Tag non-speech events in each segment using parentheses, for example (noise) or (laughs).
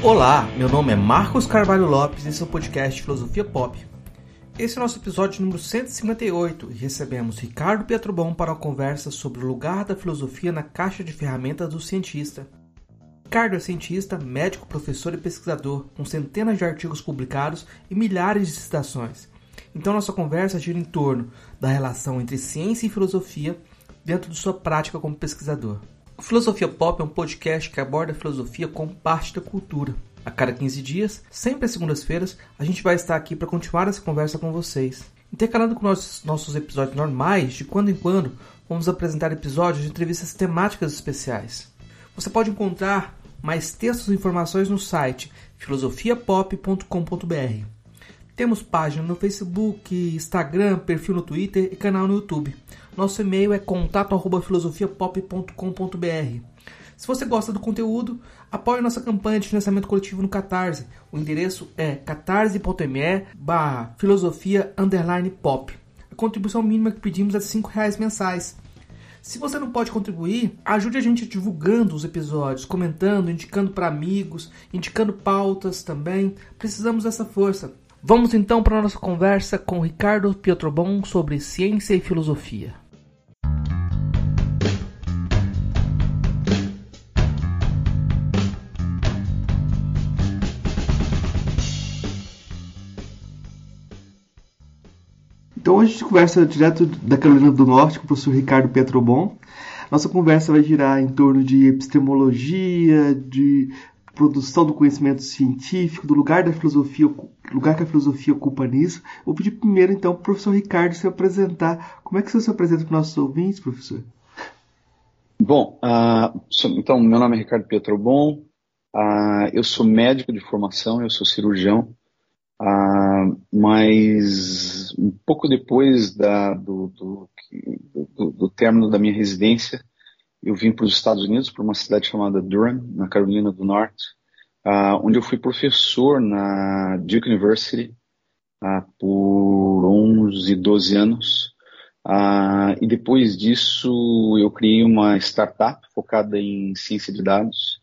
Olá, meu nome é Marcos Carvalho Lopes e esse é o podcast Filosofia Pop. Esse é o nosso episódio número 158 e recebemos Ricardo Pietrobon para uma conversa sobre o lugar da filosofia na caixa de ferramentas do cientista. Ricardo é cientista, médico, professor e pesquisador, com centenas de artigos publicados e milhares de citações. Então nossa conversa gira em torno da relação entre ciência e filosofia dentro de sua prática como pesquisador. O Filosofia Pop é um podcast que aborda a filosofia como parte da cultura. A cada 15 dias, sempre às segundas-feiras, a gente vai estar aqui para continuar essa conversa com vocês. Intercalando com nossos, nossos episódios normais, de quando em quando, vamos apresentar episódios de entrevistas temáticas especiais. Você pode encontrar mais textos e informações no site filosofiapop.com.br. Temos página no Facebook, Instagram, perfil no Twitter e canal no YouTube. Nosso e-mail é contato@filosofiapop.com.br. Se você gosta do conteúdo, apoie nossa campanha de financiamento coletivo no Catarse. O endereço é catarse.me barra pop. A contribuição mínima que pedimos é de R$ reais mensais. Se você não pode contribuir, ajude a gente divulgando os episódios, comentando, indicando para amigos, indicando pautas também. Precisamos dessa força. Vamos então para a nossa conversa com Ricardo Pietrobon sobre ciência e filosofia. Então hoje a gente conversa direto da Carolina do Norte com o professor Ricardo Pietrobon. Nossa conversa vai girar em torno de epistemologia, de produção do conhecimento científico, do lugar da filosofia, lugar que a filosofia ocupa nisso. Vou pedir primeiro, então, para o professor Ricardo se apresentar. Como é que você se apresenta para os nossos ouvintes, professor? Bom, uh, então, meu nome é Ricardo Pietrobon, uh, eu sou médico de formação, eu sou cirurgião, uh, mas um pouco depois da, do, do, do, do término da minha residência, eu vim para os Estados Unidos, para uma cidade chamada Durham, na Carolina do Norte, uh, onde eu fui professor na Duke University uh, por 11, 12 anos. Uh, e depois disso, eu criei uma startup focada em ciência de dados,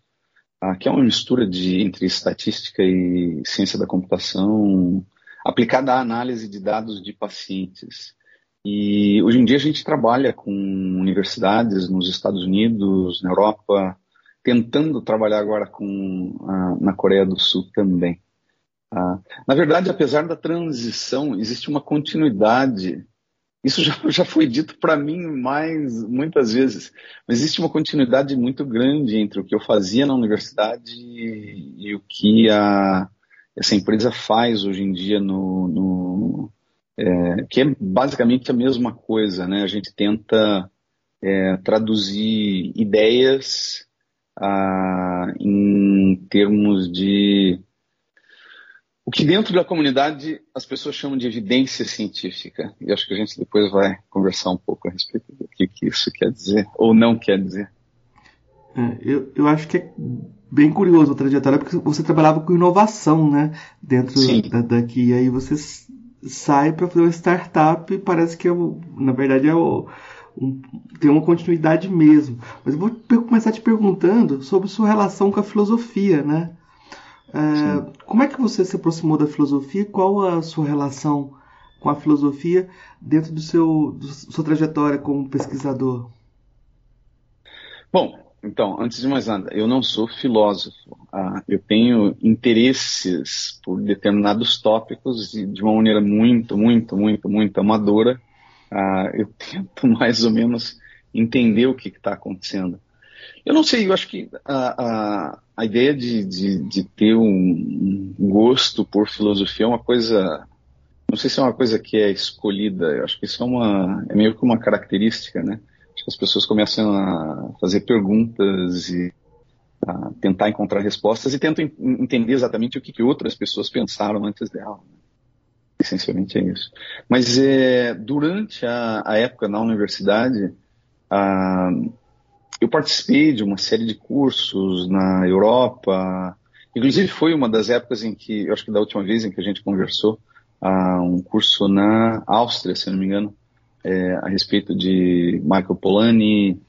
que é uma mistura de, entre estatística e ciência da computação, aplicada à análise de dados de pacientes. E hoje em dia a gente trabalha com universidades nos Estados Unidos, na Europa, tentando trabalhar agora com ah, na Coreia do Sul também. Ah, na verdade, apesar da transição, existe uma continuidade. Isso já, (laughs) já foi dito para mim mais muitas vezes, mas existe uma continuidade muito grande entre o que eu fazia na universidade e, e o que a, essa empresa faz hoje em dia no, no é, que é basicamente a mesma coisa, né? A gente tenta é, traduzir ideias ah, em termos de o que dentro da comunidade as pessoas chamam de evidência científica. E acho que a gente depois vai conversar um pouco a respeito do que, que isso quer dizer ou não quer dizer. É, eu, eu acho que é bem curioso a trajetória, porque você trabalhava com inovação, né? Dentro da, daqui. E aí você sai para fazer uma startup e parece que é o, na verdade é o, um, tem uma continuidade mesmo. Mas eu vou começar te perguntando sobre sua relação com a filosofia, né? É, como é que você se aproximou da filosofia? Qual a sua relação com a filosofia dentro do seu do sua trajetória como pesquisador? Bom, então, antes de mais nada, eu não sou filósofo. Ah, eu tenho interesses por determinados tópicos e de uma maneira muito, muito, muito, muito amadora. Ah, eu (laughs) tento mais ou menos entender o que está acontecendo. Eu não sei, eu acho que a, a, a ideia de, de, de, ter um gosto por filosofia é uma coisa. Não sei se é uma coisa que é escolhida, eu acho que isso é, uma, é meio que uma característica, né? Que as pessoas começam a fazer perguntas e a tentar encontrar respostas e tentam entender exatamente o que, que outras pessoas pensaram antes dela. Né? Essencialmente é isso. Mas é, durante a, a, época na universidade, a, eu participei de uma série de cursos na Europa. Inclusive foi uma das épocas em que, eu acho que da última vez em que a gente conversou, um curso na Áustria, se não me engano, é, a respeito de Michael Polanyi,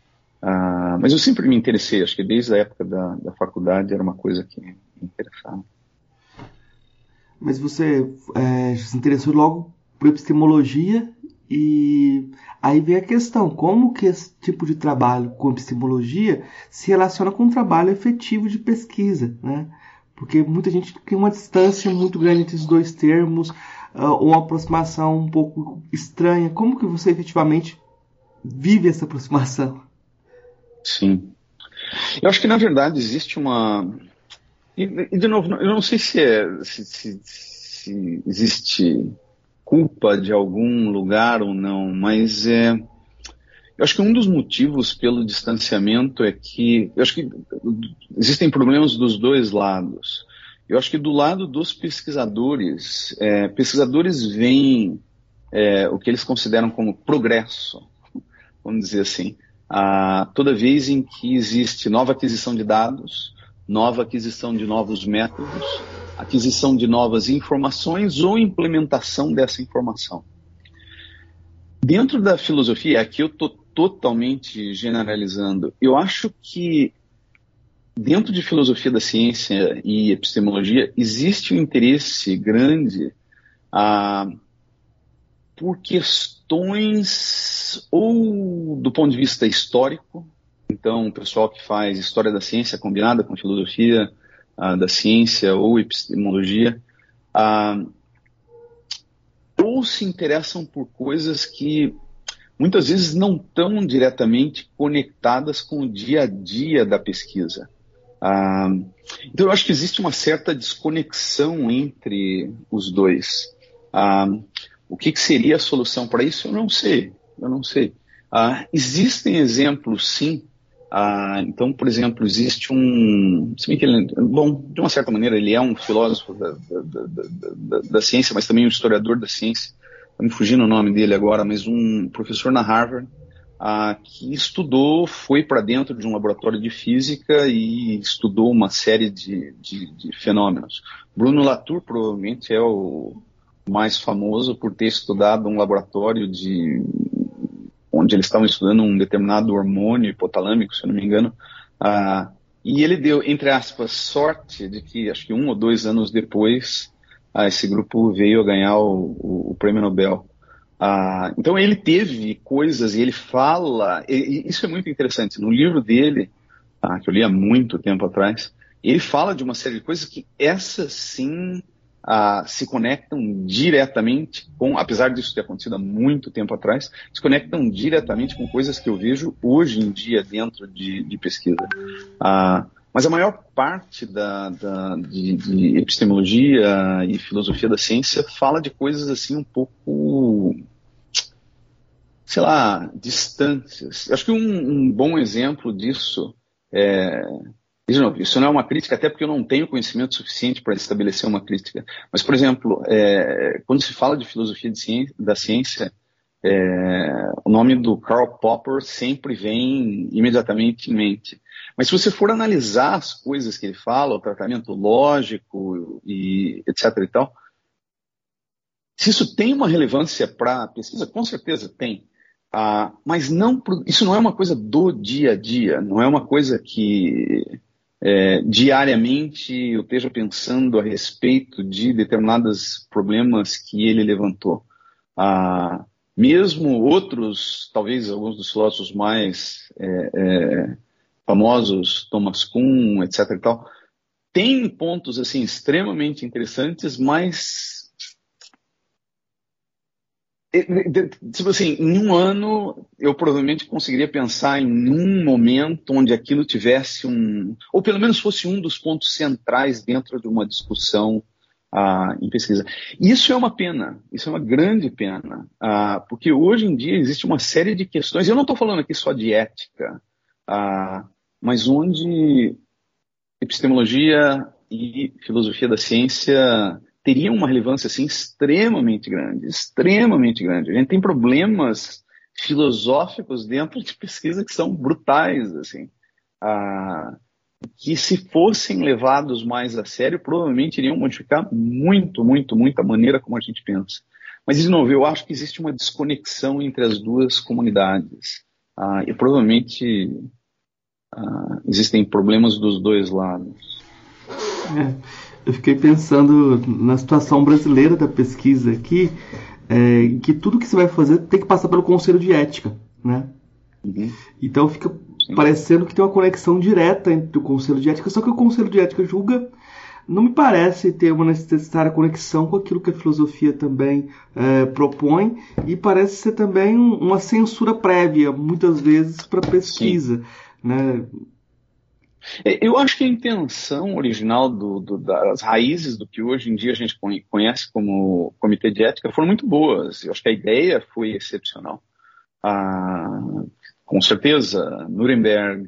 uh, mas eu sempre me interessei, acho que desde a época da, da faculdade era uma coisa que interessado. Mas você é, se interessou logo por epistemologia e aí vem a questão, como que esse tipo de trabalho com epistemologia se relaciona com um trabalho efetivo de pesquisa, né? Porque muita gente tem uma distância muito grande entre os dois termos, uma aproximação um pouco estranha. Como que você efetivamente vive essa aproximação? Sim. Eu acho que na verdade existe uma. E, e de novo, eu não sei se, é, se, se, se existe culpa de algum lugar ou não, mas é, eu acho que um dos motivos pelo distanciamento é que eu acho que existem problemas dos dois lados. Eu acho que do lado dos pesquisadores, é, pesquisadores veem é, o que eles consideram como progresso, vamos dizer assim, a, toda vez em que existe nova aquisição de dados, nova aquisição de novos métodos, aquisição de novas informações ou implementação dessa informação. Dentro da filosofia, aqui eu estou totalmente generalizando, eu acho que dentro de filosofia da ciência e epistemologia existe um interesse grande ah, por questões ou do ponto de vista histórico, então o pessoal que faz história da ciência combinada com filosofia uh, da ciência ou epistemologia, uh, ou se interessam por coisas que muitas vezes não estão diretamente conectadas com o dia a dia da pesquisa. Uh, então eu acho que existe uma certa desconexão entre os dois. Uh, o que, que, seria a solução para isso? Eu não sei. Eu não sei. Uh, existem exemplos, sim, ah, então, por exemplo, existe um. Se bem que ele, bom, de uma certa maneira, ele é um filósofo da, da, da, da ciência, mas também um historiador da ciência. Estou me fugindo o nome dele agora, mas um professor na Harvard que estudou, foi para dentro de um laboratório de física e estudou uma série de, de, de fenômenos. Bruno Latour provavelmente é o mais famoso por ter estudado um laboratório de onde eles estavam estudando um determinado hormônio hipotalâmico, se eu não me engano, ah, e ele deu, entre aspas, sorte de que, acho que um ou dois anos depois, ah, esse grupo veio a ganhar o, o, o prêmio Nobel. Ah, então ele teve coisas e ele fala, e, e isso é muito interessante, no livro dele, ah, que eu li há muito tempo atrás, ele fala de uma série de coisas que essas sim uh, se conectam diretamente com, apesar disso ter acontecido há muito tempo atrás, se conectam diretamente com coisas que eu vejo hoje em dia dentro de, de pesquisa. Uh, mas a maior parte da, da de, de, epistemologia e filosofia da ciência fala de coisas assim um pouco, sei lá, distantes. Eu acho que um, um bom exemplo disso é, de novo, isso não é uma crítica, até porque eu não tenho conhecimento suficiente para estabelecer uma crítica. Mas, por exemplo, é, quando se fala de filosofia de ciência, da ciência, é, o nome do Karl Popper sempre vem imediatamente em mente. Mas se você for analisar as coisas que ele fala, o tratamento lógico e etc. e tal, se isso tem uma relevância para a pesquisa, com certeza tem. Ah, mas não, isso não é uma coisa do dia a dia, não é uma coisa que é, diariamente eu esteja pensando a respeito de determinados problemas que ele levantou. Ah, mesmo outros, talvez alguns dos filósofos mais é, é, famosos, Thomas Kuhn, etc. E tal, tem pontos assim extremamente interessantes, mas Tipo assim, em um ano eu provavelmente conseguiria pensar em um momento onde aquilo tivesse um, ou pelo menos fosse um dos pontos centrais dentro de uma discussão ah, em pesquisa. Isso é uma pena, isso é uma grande pena, ah, porque hoje em dia existe uma série de questões, eu não estou falando aqui só de ética, ah, mas onde epistemologia e filosofia da ciência teriam uma relevância assim extremamente grande, extremamente grande. A gente tem problemas filosóficos dentro de pesquisa que são brutais, assim, ah, que se fossem levados mais a sério, provavelmente iriam modificar muito, muito, muito a maneira como a gente pensa. Mas, de novo, eu acho que existe uma desconexão entre as duas comunidades. Ah, e provavelmente ah, existem problemas dos dois lados. É, eu fiquei pensando na situação brasileira da pesquisa aqui, é, que tudo que você vai fazer tem que passar pelo conselho de ética, né? Uhum. Então fica Sim. parecendo que tem uma conexão direta entre o conselho de ética, só que o conselho de ética julga não me parece ter uma necessária conexão com aquilo que a filosofia também é, propõe e parece ser também uma censura prévia, muitas vezes, para pesquisa. Né? É, eu acho que a intenção original do, do, das raízes do que hoje em dia a gente conhece como comitê de ética foram muito boas. Eu acho que a ideia foi excepcional. Ah, com certeza, Nuremberg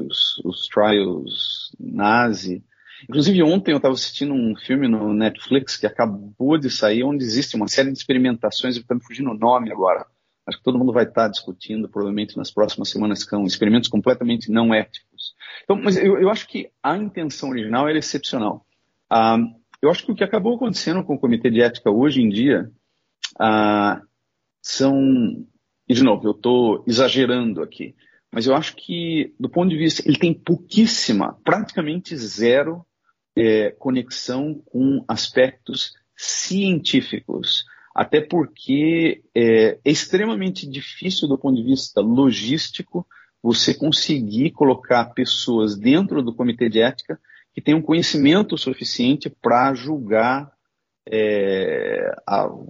os, os trials nazi Inclusive, ontem eu estava assistindo um filme no Netflix que acabou de sair, onde existe uma série de experimentações, está me fugindo o nome agora. Acho que todo mundo vai estar tá discutindo, provavelmente nas próximas semanas, são experimentos completamente não éticos. Então, mas eu, eu acho que a intenção original era excepcional. Ah, eu acho que o que acabou acontecendo com o Comitê de Ética hoje em dia ah, são. E, de novo, eu estou exagerando aqui, mas eu acho que, do ponto de vista, ele tem pouquíssima, praticamente zero é, conexão com aspectos científicos, até porque é, é extremamente difícil do ponto de vista logístico você conseguir colocar pessoas dentro do comitê de ética que tenham conhecimento suficiente para julgar é,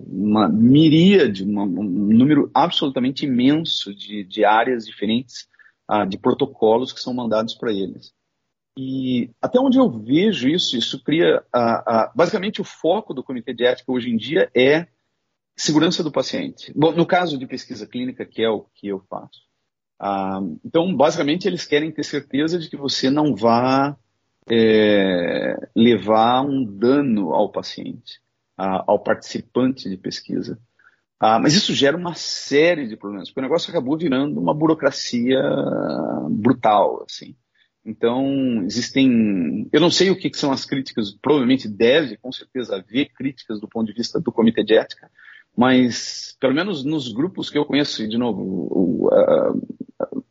uma miríade, uma, um número absolutamente imenso de, de áreas diferentes, ah, de protocolos que são mandados para eles. E até onde eu vejo isso, isso cria. basicamente, o foco do comitê de ética hoje em dia é segurança do paciente. Bom, no caso de pesquisa clínica, que é o que eu faço. Ah, então, basicamente, eles querem ter certeza de que você não vá é, levar um dano ao paciente, ao participante de pesquisa. Ah, mas isso gera uma série de problemas, porque o negócio acabou virando uma burocracia brutal, assim. Então, existem. Eu não sei o que, que, são as críticas, provavelmente deve, com certeza, haver críticas do ponto de vista do comitê de ética, mas, pelo menos nos grupos que eu conheço, e de novo, o, a,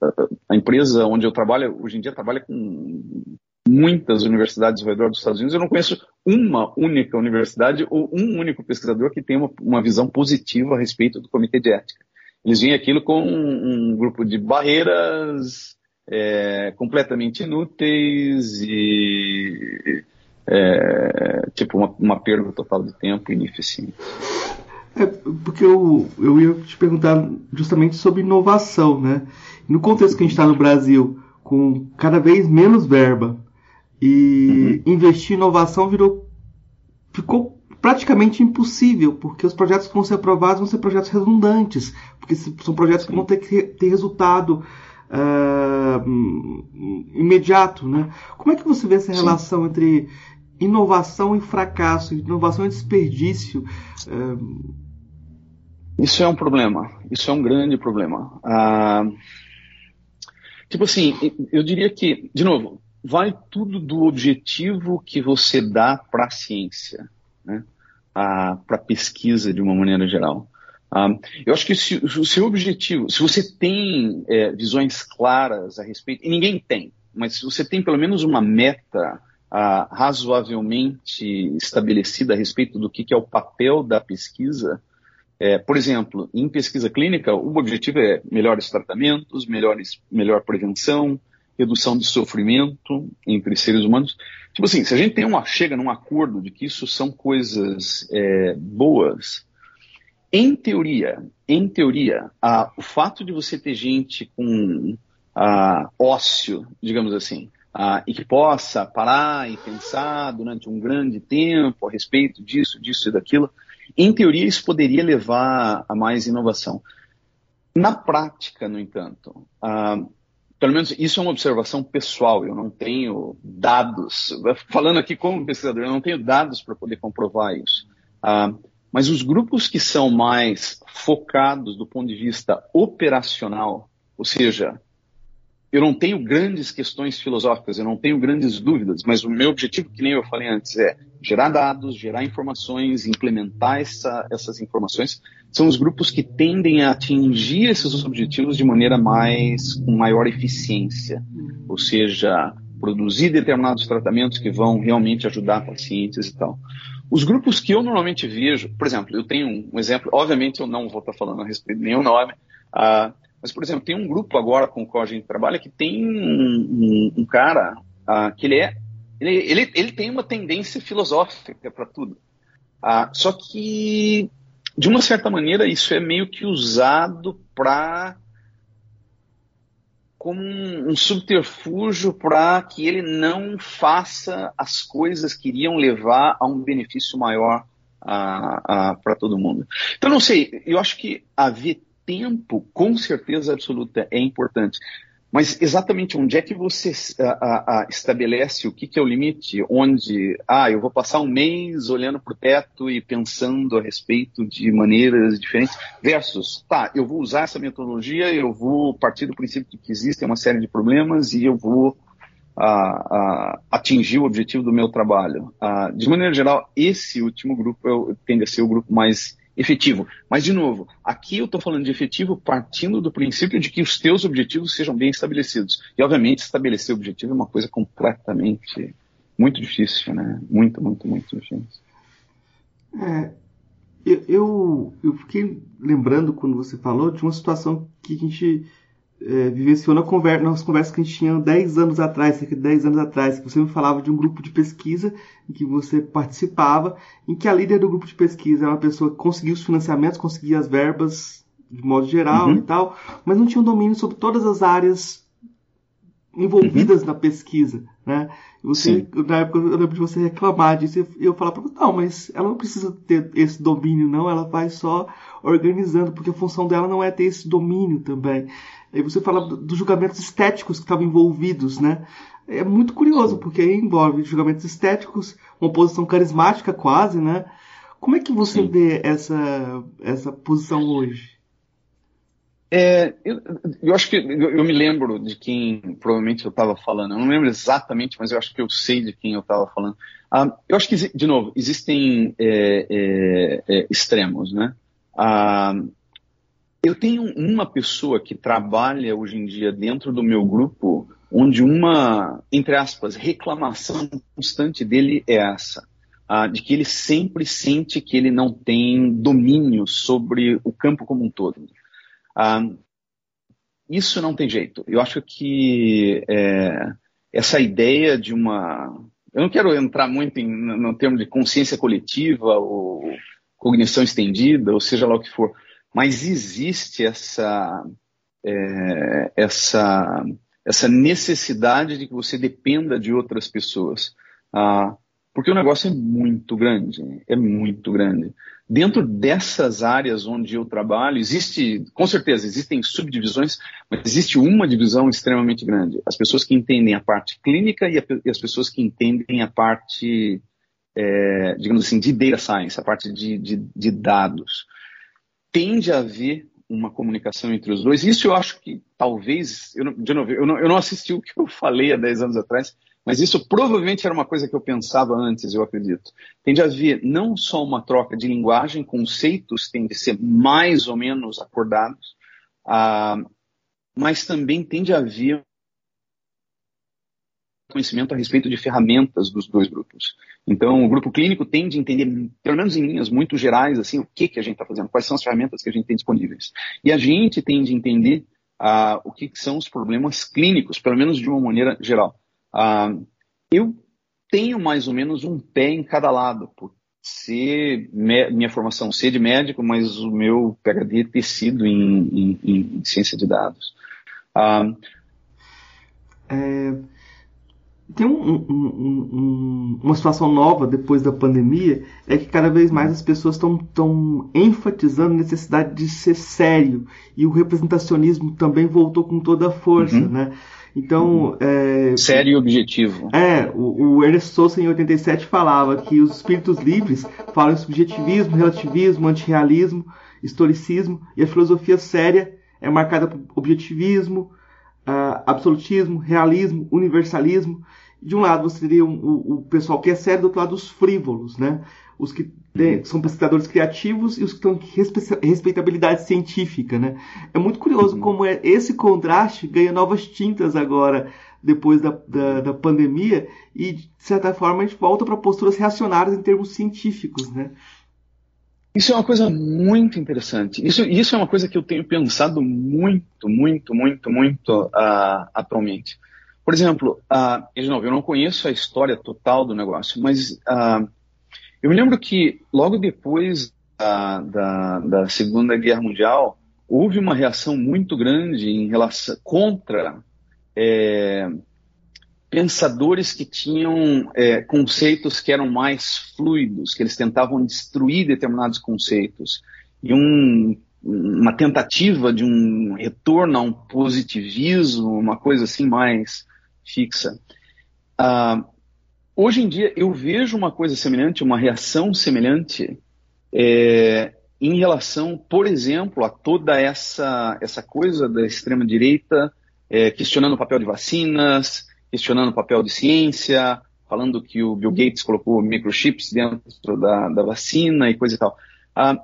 a, a, empresa onde eu trabalho, hoje em dia, trabalha com muitas universidades ao redor dos Estados Unidos. Eu não conheço uma única universidade ou um único pesquisador que tenha uma, uma visão positiva a respeito do comitê de ética. Eles veem aquilo com um, um grupo de barreiras é, completamente inúteis e é, tipo uma, uma, perda total de tempo e ineficiente. É, porque eu, eu ia te perguntar justamente sobre inovação, né? No contexto que a gente está no Brasil, com cada vez menos verba, e uhum. investir em inovação virou, ficou praticamente impossível, porque os projetos que vão ser aprovados vão ser projetos redundantes, porque são projetos Sim. que vão ter que ter resultado uh, imediato, né? Como é que você vê essa Sim. relação entre inovação e fracasso, inovação e desperdício? Uh... Isso é um problema. Isso é um grande problema. Uh, tipo assim, eu diria que, de novo, vai tudo do objetivo que você dá para a ciência, né? para a pesquisa de uma maneira geral. Um, eu acho que se o seu objetivo, se você tem é, visões claras a respeito, e ninguém tem, mas se você tem pelo menos uma meta uh, razoavelmente estabelecida a respeito do que, que é o papel da pesquisa, é, por exemplo, em pesquisa clínica, o objetivo é melhores tratamentos, melhores, melhor prevenção, redução de sofrimento entre seres humanos. Tipo assim, se a gente tem uma, chega num acordo de que isso são coisas é, boas, em teoria, em teoria, a, o fato de você ter gente com a, ócio, digamos assim, a, e que possa parar e pensar durante um grande tempo a respeito disso, disso e daquilo, em teoria isso poderia levar a mais inovação. Na prática, no entanto, pelo menos isso é uma observação pessoal, eu não tenho dados, falando aqui como pesquisador, eu não tenho dados para poder comprovar isso. Mas os grupos que são mais focados do ponto de vista operacional, ou seja, eu não tenho grandes questões filosóficas, eu não tenho grandes dúvidas, mas o meu objetivo, que nem eu falei antes, é gerar dados, gerar informações, implementar essa, essas informações. São os grupos que tendem a atingir esses objetivos de maneira mais com maior eficiência, ou seja, produzir determinados tratamentos que vão realmente ajudar pacientes e tal. Os grupos que eu normalmente vejo, por exemplo, eu tenho um, exemplo, obviamente eu não vou estar falando a respeito de nenhum nome, uh, mas, por exemplo, tem um grupo agora com o qual a gente trabalha que tem um, um, um cara uh, que ele é, ele, ele, ele tem uma tendência filosófica para tudo. Uh, só que, de uma certa maneira, isso é meio que usado para como um, subterfúgio para que ele não faça as coisas que iriam levar a um benefício maior para todo mundo. Então, não sei, eu acho que haver tempo, com certeza absoluta, é importante. Mas exatamente onde é que você a, a, estabelece o que, que, é o limite? Onde, ah, eu vou passar um mês olhando para o teto e pensando a respeito de maneiras diferentes, versus, tá, eu vou usar essa metodologia, eu vou partir do princípio que existem uma série de problemas e eu vou a, atingir o objetivo do meu trabalho. de maneira geral, esse último grupo tende a ser o grupo mais efetivo. Mas, de novo, aqui eu estou falando de efetivo partindo do princípio de que os teus objetivos sejam bem estabelecidos. E, obviamente, estabelecer objetivo é uma coisa completamente muito difícil, né? Muito, muito, muito difícil. É, eu, eu fiquei lembrando, quando você falou, de uma situação que a gente é, vivenciou na conversa, nas conversas que a gente tinha 10 anos atrás, cerca de 10 anos atrás, que você me falava de um grupo de pesquisa em que você participava, em que a líder do grupo de pesquisa era uma pessoa que conseguia os financiamentos, conseguia as verbas de modo geral uhum. e tal, mas não tinha um domínio sobre todas as áreas envolvidas uhum. na pesquisa, né? Você, Sim. na época, eu lembro de você reclamar disso e eu falar para você, não, mas ela não precisa ter esse domínio, não, ela vai só organizando, porque a função dela não é ter esse domínio também. Você fala dos julgamentos estéticos que estavam envolvidos, né? É muito curioso, porque aí envolve julgamentos estéticos, uma posição carismática quase, né? Como é que você Sim. vê essa, essa posição hoje? É, eu, eu, acho que eu, eu, me lembro de quem provavelmente eu estava falando. Eu não lembro exatamente, mas eu acho que eu sei de quem eu estava falando. Ah, eu acho que, de novo, existem é, é, é extremos, né? Ah, eu tenho uma pessoa que trabalha hoje em dia dentro do meu grupo, onde uma, entre aspas, reclamação constante dele é essa. De que ele sempre sente que ele não tem domínio sobre o campo como um todo. Isso não tem jeito. Eu acho que é, essa ideia de uma. Eu não quero entrar muito em, no termo de consciência coletiva ou cognição estendida, ou seja lá o que for, mas existe essa, é, essa, essa necessidade de que você dependa de outras pessoas. Ah, porque o negócio é muito grande, é muito grande. Dentro dessas áreas onde eu trabalho, existe, com certeza, existem subdivisões, mas existe uma divisão extremamente grande. As pessoas que entendem a parte clínica e, a, e as pessoas que entendem a parte, é, digamos assim, de data science, a parte de, de, de dados. Tende a haver uma comunicação entre os dois. Isso eu acho que talvez, eu de novo, eu não, eu não assisti o que eu falei há 10 anos atrás, mas isso provavelmente era uma coisa que eu pensava antes, eu acredito. Tem de haver não só uma troca de linguagem, conceitos têm de ser mais ou menos acordados, uh, mas também tem de haver conhecimento a respeito de ferramentas dos dois grupos. Então, o grupo clínico tem de entender, pelo menos em linhas muito gerais, assim, o que, que a gente está fazendo, quais são as ferramentas que a gente tem disponíveis. E a gente tem de entender uh, o que, que são os problemas clínicos, pelo menos de uma maneira geral. Ah, eu tenho mais ou menos um pé em cada lado, por ser minha formação ser de médico, mas o meu PhD ter sido em, em, em ciência de dados. Ah, é, tem um, um, uma situação nova depois da pandemia, é que cada vez mais as pessoas estão enfatizando a necessidade de ser sério, e o representacionismo também voltou com toda a força, uhum. né? Então. Uhum. É, Sério e objetivo. É, o, o Ernest Sousa em 87 falava que os espíritos livres falam em subjetivismo, relativismo, antirrealismo, historicismo, e a filosofia séria é marcada por objetivismo, uh, absolutismo, realismo, universalismo. De um lado você teria o, o pessoal que é sério, do outro lado os frívolos, né? Os que tem, são pesquisadores criativos e os que em respeitabilidade científica, né? É muito curioso uhum. como é, esse contraste ganha novas tintas agora depois da, da, da pandemia e, de certa forma, a gente volta para posturas reacionárias em termos científicos, né? Isso é uma coisa muito interessante. Isso, isso é uma coisa que eu tenho pensado muito, muito, muito, muito uh, atualmente. Por exemplo, uh, de novo, eu não conheço a história total do negócio, mas uh, eu me lembro que logo depois da, da, da, Segunda Guerra Mundial houve uma reação muito grande em relação contra é, pensadores que tinham é, conceitos que eram mais fluidos, que eles tentavam destruir determinados conceitos e um, uma tentativa de um retorno a um positivismo, uma coisa assim mais fixa. Uh, hoje em dia eu vejo uma coisa semelhante, uma reação semelhante é, em relação, por exemplo, a toda essa, essa coisa da extrema-direita é, questionando o papel de vacinas, questionando o papel de ciência, falando que o Bill Gates colocou microchips dentro da, da vacina e coisa e tal. Uh,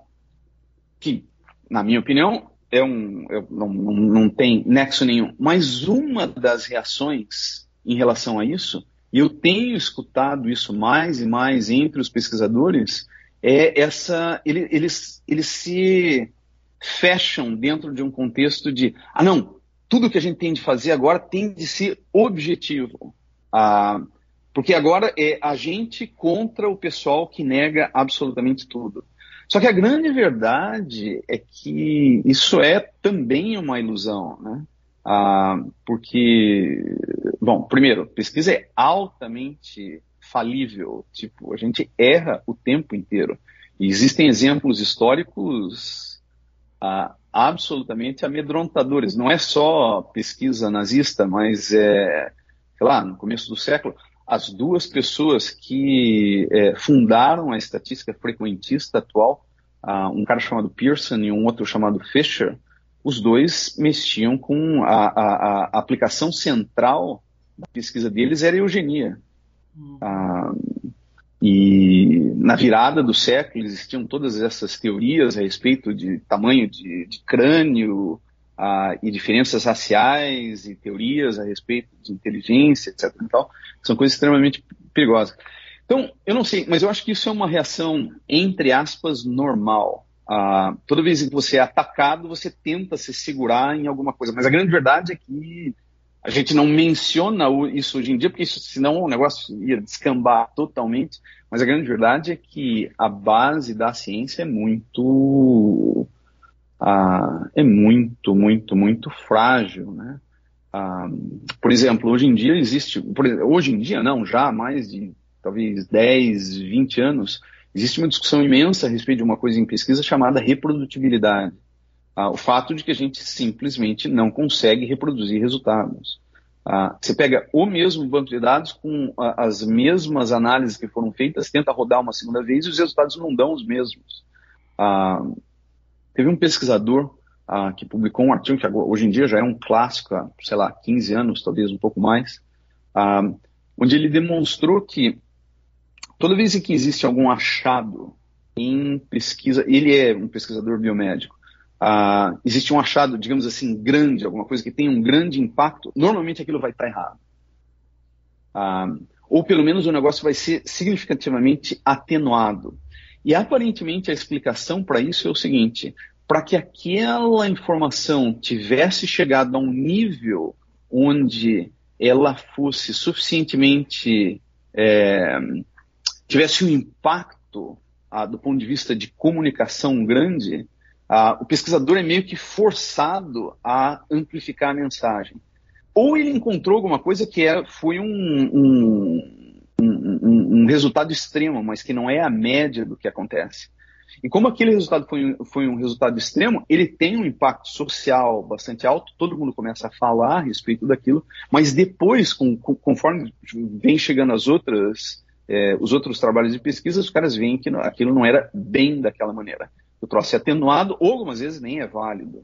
que, na minha opinião, é um, é, não, não, não tem nexo nenhum. Mas uma das reações em relação a isso, e eu tenho escutado isso mais e mais entre os pesquisadores, é essa. Ele, eles, eles se fecham dentro de um contexto de: ah, não, tudo que a gente tem de fazer agora tem de ser objetivo. Ah, porque agora é a gente contra o pessoal que nega absolutamente tudo. Só que a grande verdade é que isso é também uma ilusão, né? Ah, porque, bom, primeiro, pesquisa é altamente falível, tipo, a gente erra o tempo inteiro. E existem exemplos históricos ah, absolutamente amedrontadores. Não é só pesquisa nazista, mas é, sei lá, no começo do século, as duas pessoas que é, fundaram a estatística frequentista atual, uh, um cara chamado Pearson e um outro chamado Fisher, os dois mexiam com a, a, a aplicação central da pesquisa deles era a eugenia. Uh, e na virada do século existiam todas essas teorias a respeito de tamanho de, de crânio, uh, e diferenças raciais e teorias a respeito de inteligência, etc. Então, são coisas extremamente perigosas. Então, eu não sei, mas eu acho que isso é uma reação, entre aspas, normal. Uh, toda vez que você é atacado, você tenta se segurar em alguma coisa. Mas a grande verdade é que a gente não menciona isso hoje em dia, porque isso, senão o negócio ia descambar totalmente. Mas a grande verdade é que a base da ciência é muito ah, é muito, muito, muito frágil, né? Ah, por exemplo, hoje em dia existe, hoje em dia não, já há mais de talvez 10, 20 anos, existe uma discussão imensa a respeito de uma coisa em pesquisa chamada reprodutibilidade. Ah, o fato de que a gente simplesmente não consegue reproduzir resultados. Ah, você pega o mesmo banco de dados com a, as mesmas análises que foram feitas, tenta rodar uma segunda vez e os resultados não dão os mesmos. Ah, Teve um pesquisador ah, que publicou um artigo que agora, hoje em dia já é um clássico, há, sei lá, 15 anos, talvez um pouco mais, ah, onde ele demonstrou que toda vez que existe algum achado em pesquisa, ele é um pesquisador biomédico, ah, existe um achado, digamos assim, grande, alguma coisa que tem um grande impacto, normalmente aquilo vai estar errado. Ah, ou pelo menos o negócio vai ser significativamente atenuado. E aparentemente a explicação para isso é o seguinte: para que aquela informação tivesse chegado a um nível onde ela fosse suficientemente é, tivesse um impacto ah, do ponto de vista de comunicação grande, ah, o pesquisador é meio que forçado a amplificar a mensagem. Ou ele encontrou alguma coisa que é, foi um, um um, um, resultado extremo, mas que não é a média do que acontece. E como aquele resultado foi, foi um resultado extremo, ele tem um impacto social bastante alto, todo mundo começa a falar a respeito daquilo, mas depois, com, com, conforme vem chegando as outras, é, os outros trabalhos de pesquisa, os caras veem que aquilo não era bem daquela maneira. O troço é atenuado, ou algumas vezes nem é válido.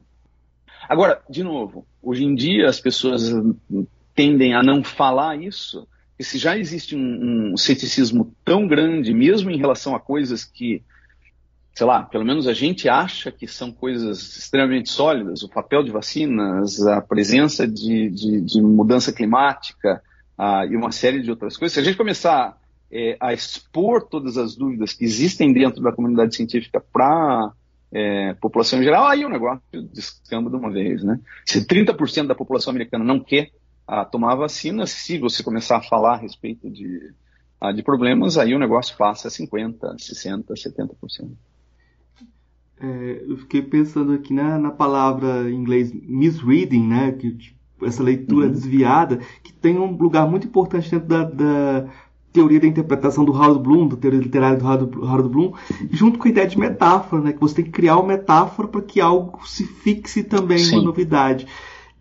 Agora, de novo, hoje em dia as pessoas tendem a não falar isso, e se já existe um, um ceticismo tão grande, mesmo em relação a coisas que sei lá, pelo menos a gente acha que são coisas extremamente sólidas, o papel de vacinas, a presença de, de, de mudança climática uh, e uma série de outras coisas, se a gente começar é, a expor todas as dúvidas que existem dentro da comunidade científica para é, população em geral, aí o negócio descamba de uma vez, né? Se 30% da população americana não quer a, tomar a vacina, se você começar a falar a respeito de, a, de problemas, aí o negócio passa a 50%, 60%, 70%. É, eu fiquei pensando aqui na, na palavra em inglês misreading, né? Que, tipo, essa leitura uhum. desviada, que tem um lugar muito importante dentro da, da teoria da interpretação do Harold Bloom, da teoria literária do Harold Bloom, junto com a ideia de metáfora, né? Que você tem que criar uma metáfora para que algo se fixe também Sim. uma novidade.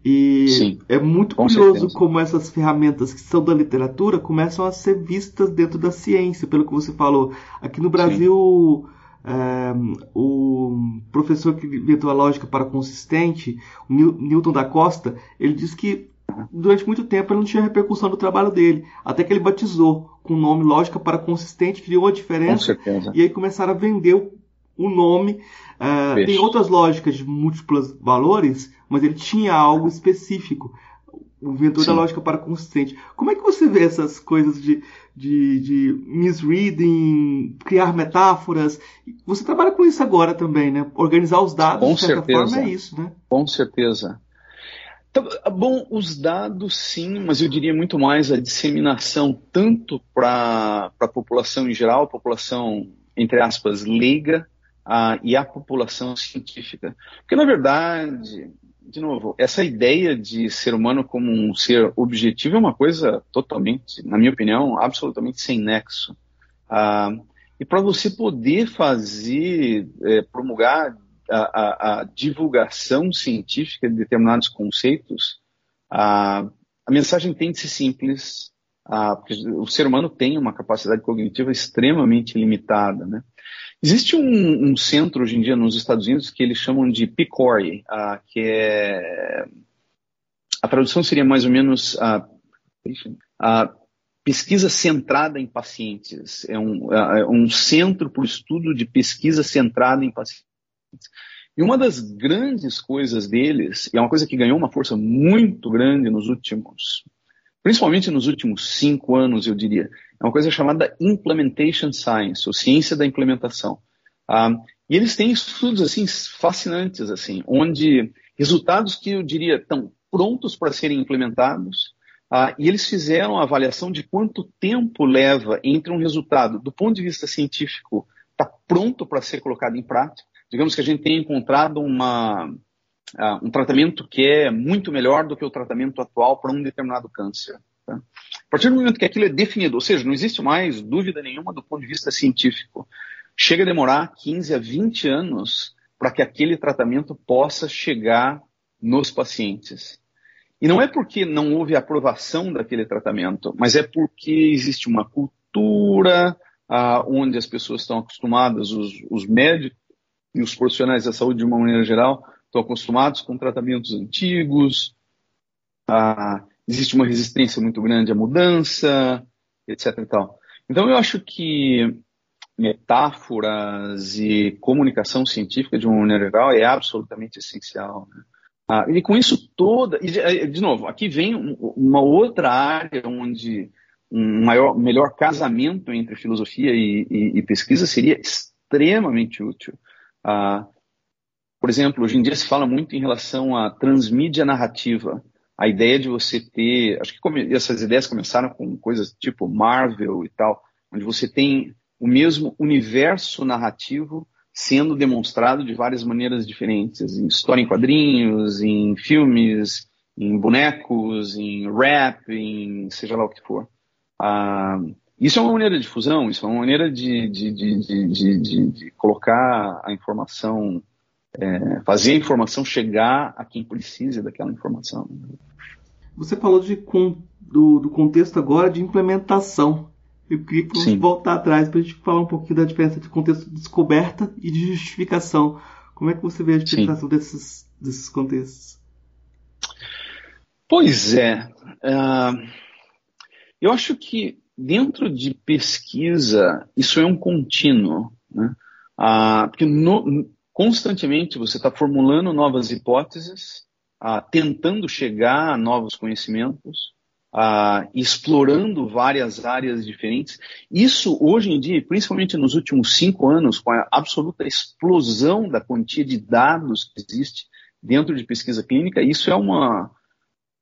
E Sim, é muito curioso certeza. como essas ferramentas que são da literatura começam a ser vistas dentro da ciência, pelo que você falou. Aqui no Brasil, é, o professor que inventou a lógica para consistente, o Newton da Costa, ele diz que durante muito tempo ele não tinha repercussão do trabalho dele, até que ele batizou com o nome Lógica para Consistente, criou a diferença, e aí começaram a vender o, o nome. Uh, tem outras lógicas de múltiplos valores, mas ele tinha algo específico. O inventor Sim. da lógica para consistente. Como é que você vê essas coisas de, de, de misreading, criar metáforas? Você trabalha com isso agora também, né? Organizar os dados, com de certa certeza. forma, é isso, né? Com certeza. Então, bom, os dados sim, mas eu diria muito mais a disseminação tanto para a população em geral, a população, entre aspas, leiga, uh, e a população científica. Porque, na verdade, de novo, essa ideia de ser humano como um ser objetivo é uma coisa totalmente, na minha opinião, absolutamente sem nexo. Uh, e para você poder fazer, é, promulgar a, a, a, divulgação científica de determinados conceitos, a, a mensagem tem de ser simples, o ser humano tem uma capacidade cognitiva extremamente limitada. Né? Existe um, um, centro hoje em dia nos Estados Unidos que eles chamam de PCORI, que é. A tradução seria mais ou menos a, a pesquisa centrada em pacientes. É um, é um centro para o estudo de pesquisa centrada em pacientes. E uma das grandes coisas deles, e é uma coisa que ganhou uma força muito grande nos últimos, principalmente nos últimos cinco anos, eu diria, é uma coisa chamada Implementation Science, ou ciência da implementação. Ah, e eles têm estudos assim fascinantes, assim, onde resultados que eu diria estão prontos para serem implementados, ah, e eles fizeram a avaliação de quanto tempo leva entre um resultado, do ponto de vista científico, está pronto para ser colocado em prática, digamos que a gente tenha encontrado uma, uh, um tratamento que é muito melhor do que o tratamento atual para um determinado câncer. Tá? A partir do momento que aquilo é definido, ou seja, não existe mais dúvida nenhuma do ponto de vista científico, chega a demorar 15 a 20 anos para que aquele tratamento possa chegar nos pacientes. E não é porque não houve aprovação daquele tratamento, mas é porque existe uma cultura ah, onde as pessoas estão acostumadas, os, os médicos e os profissionais da saúde, de uma maneira geral, estão acostumados com tratamentos antigos, ah, existe uma resistência muito grande à mudança, etc. E tal. Então, eu acho que metáforas e comunicação científica, de uma maneira geral, é absolutamente essencial. Né? Ah, e com isso toda, e de novo, aqui vem uma outra área onde um maior, melhor casamento entre filosofia e, e, e pesquisa seria extremamente útil. Ah, por exemplo, hoje em dia se fala muito em relação à transmídia narrativa. A ideia de você ter. Acho que essas ideias começaram com coisas tipo Marvel e tal, onde você tem o mesmo universo narrativo sendo demonstrado de várias maneiras diferentes, em história em quadrinhos, em filmes, em bonecos, em rap, em seja lá o que for. Ah, isso é uma maneira de fusão, isso é uma maneira de, de, de, de colocar a informação, é, fazer a informação chegar a quem precisa daquela informação. Você falou de, do, do contexto agora de implementação. Eu queria que você voltar atrás para a gente falar um pouquinho da diferença entre contexto de descoberta e de justificação. Como é que você vê a diferenciação desses, desses contextos? Pois é. Uh, eu acho que dentro de pesquisa, isso é um contínuo. Né? Ah, porque no, constantemente você está formulando novas hipóteses, ah, tentando chegar a novos conhecimentos, ah, explorando várias áreas diferentes. Isso hoje em dia, principalmente nos últimos cinco anos, com a absoluta explosão da quantia de dados que existe dentro de pesquisa clínica, isso é uma,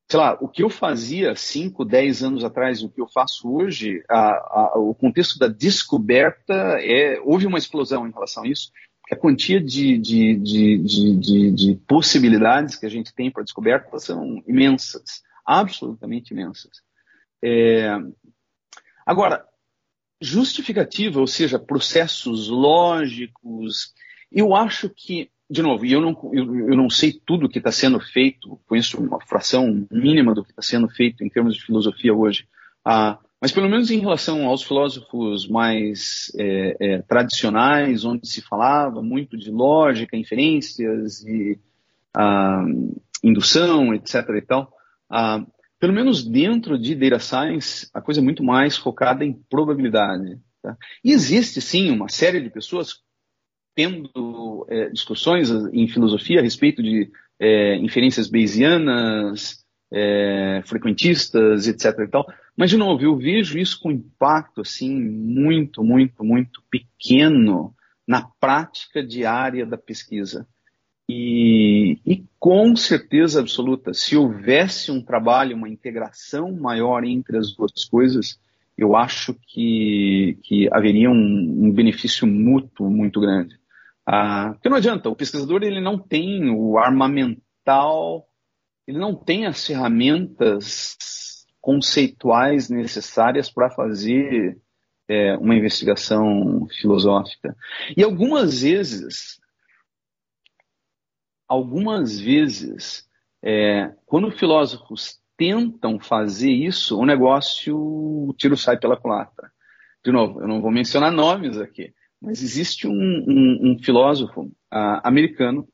sei lá, o que eu fazia 5, 10 anos atrás, o que eu faço hoje, a, a, o contexto da descoberta, é, houve uma explosão em relação a isso a quantia de, de, de, de, possibilidades que a gente tem para descoberta são imensas, absolutamente imensas. É... Agora, justificativa, ou seja, processos lógicos, eu acho que, de novo, eu não, eu, eu não sei tudo que está sendo feito, conheço uma fração mínima do que está sendo feito em termos de filosofia hoje, ah, mas pelo menos em relação aos filósofos mais é, é, tradicionais, onde se falava muito de lógica, inferências e ah, indução, etc. E tal, ah, pelo menos dentro de data science, a coisa é muito mais focada em probabilidade. Tá? E existe sim uma série de pessoas tendo é, discussões em filosofia a respeito de é, inferências bayesianas, é, frequentistas, etc. E tal. Mas, de novo, eu vejo isso com impacto assim muito, muito, muito pequeno na prática diária da pesquisa. E, e, com certeza absoluta, se houvesse um trabalho, uma integração maior entre as duas coisas, eu acho que, que haveria um, um benefício mútuo muito grande. Ah, porque não adianta, o pesquisador ele não tem o armamental ele não tem as ferramentas conceituais necessárias para fazer é, uma investigação filosófica. E algumas vezes, algumas vezes, é, quando filósofos tentam fazer isso, o negócio, o tiro sai pela culatra. De novo, eu não vou mencionar (laughs) nomes aqui, mas existe um, um, um filósofo uh, americano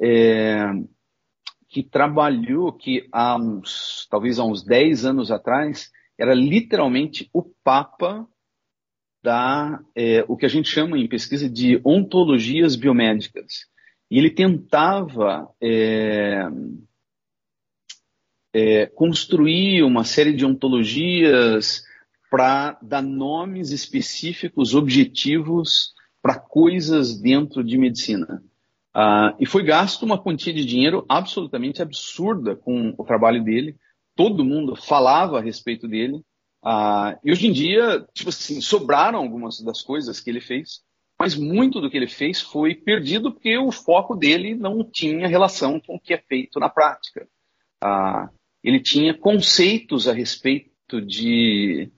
é, que trabalhou, que há uns, talvez há uns 10 anos atrás, era literalmente o papa da, é, o que a gente chama em pesquisa de ontologias biomédicas. E ele tentava é, é, construir uma série de ontologias para dar nomes específicos, objetivos para coisas dentro de medicina. Uh, e foi gasto uma quantia de dinheiro absolutamente absurda com o trabalho dele. Todo mundo falava a respeito dele. Uh, e hoje em dia, tipo assim, sobraram algumas das coisas que ele fez, mas muito do que ele fez foi perdido porque o foco dele não tinha relação com o que é feito na prática. Uh, ele tinha conceitos a respeito de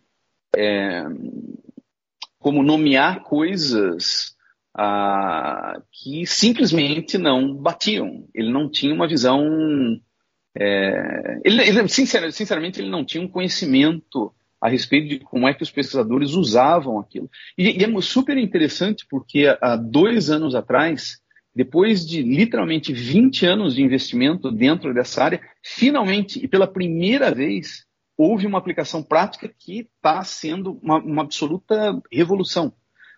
é, como nomear coisas ah, que simplesmente não batiam. Ele não tinha uma visão. É, ele, ele sinceramente, ele não tinha um conhecimento a respeito de como é que os pesquisadores usavam aquilo. E, e é super interessante porque há dois anos atrás, depois de literalmente 20 anos de investimento dentro dessa área, finalmente e pela primeira vez houve uma aplicação prática que está sendo uma, uma absoluta revolução.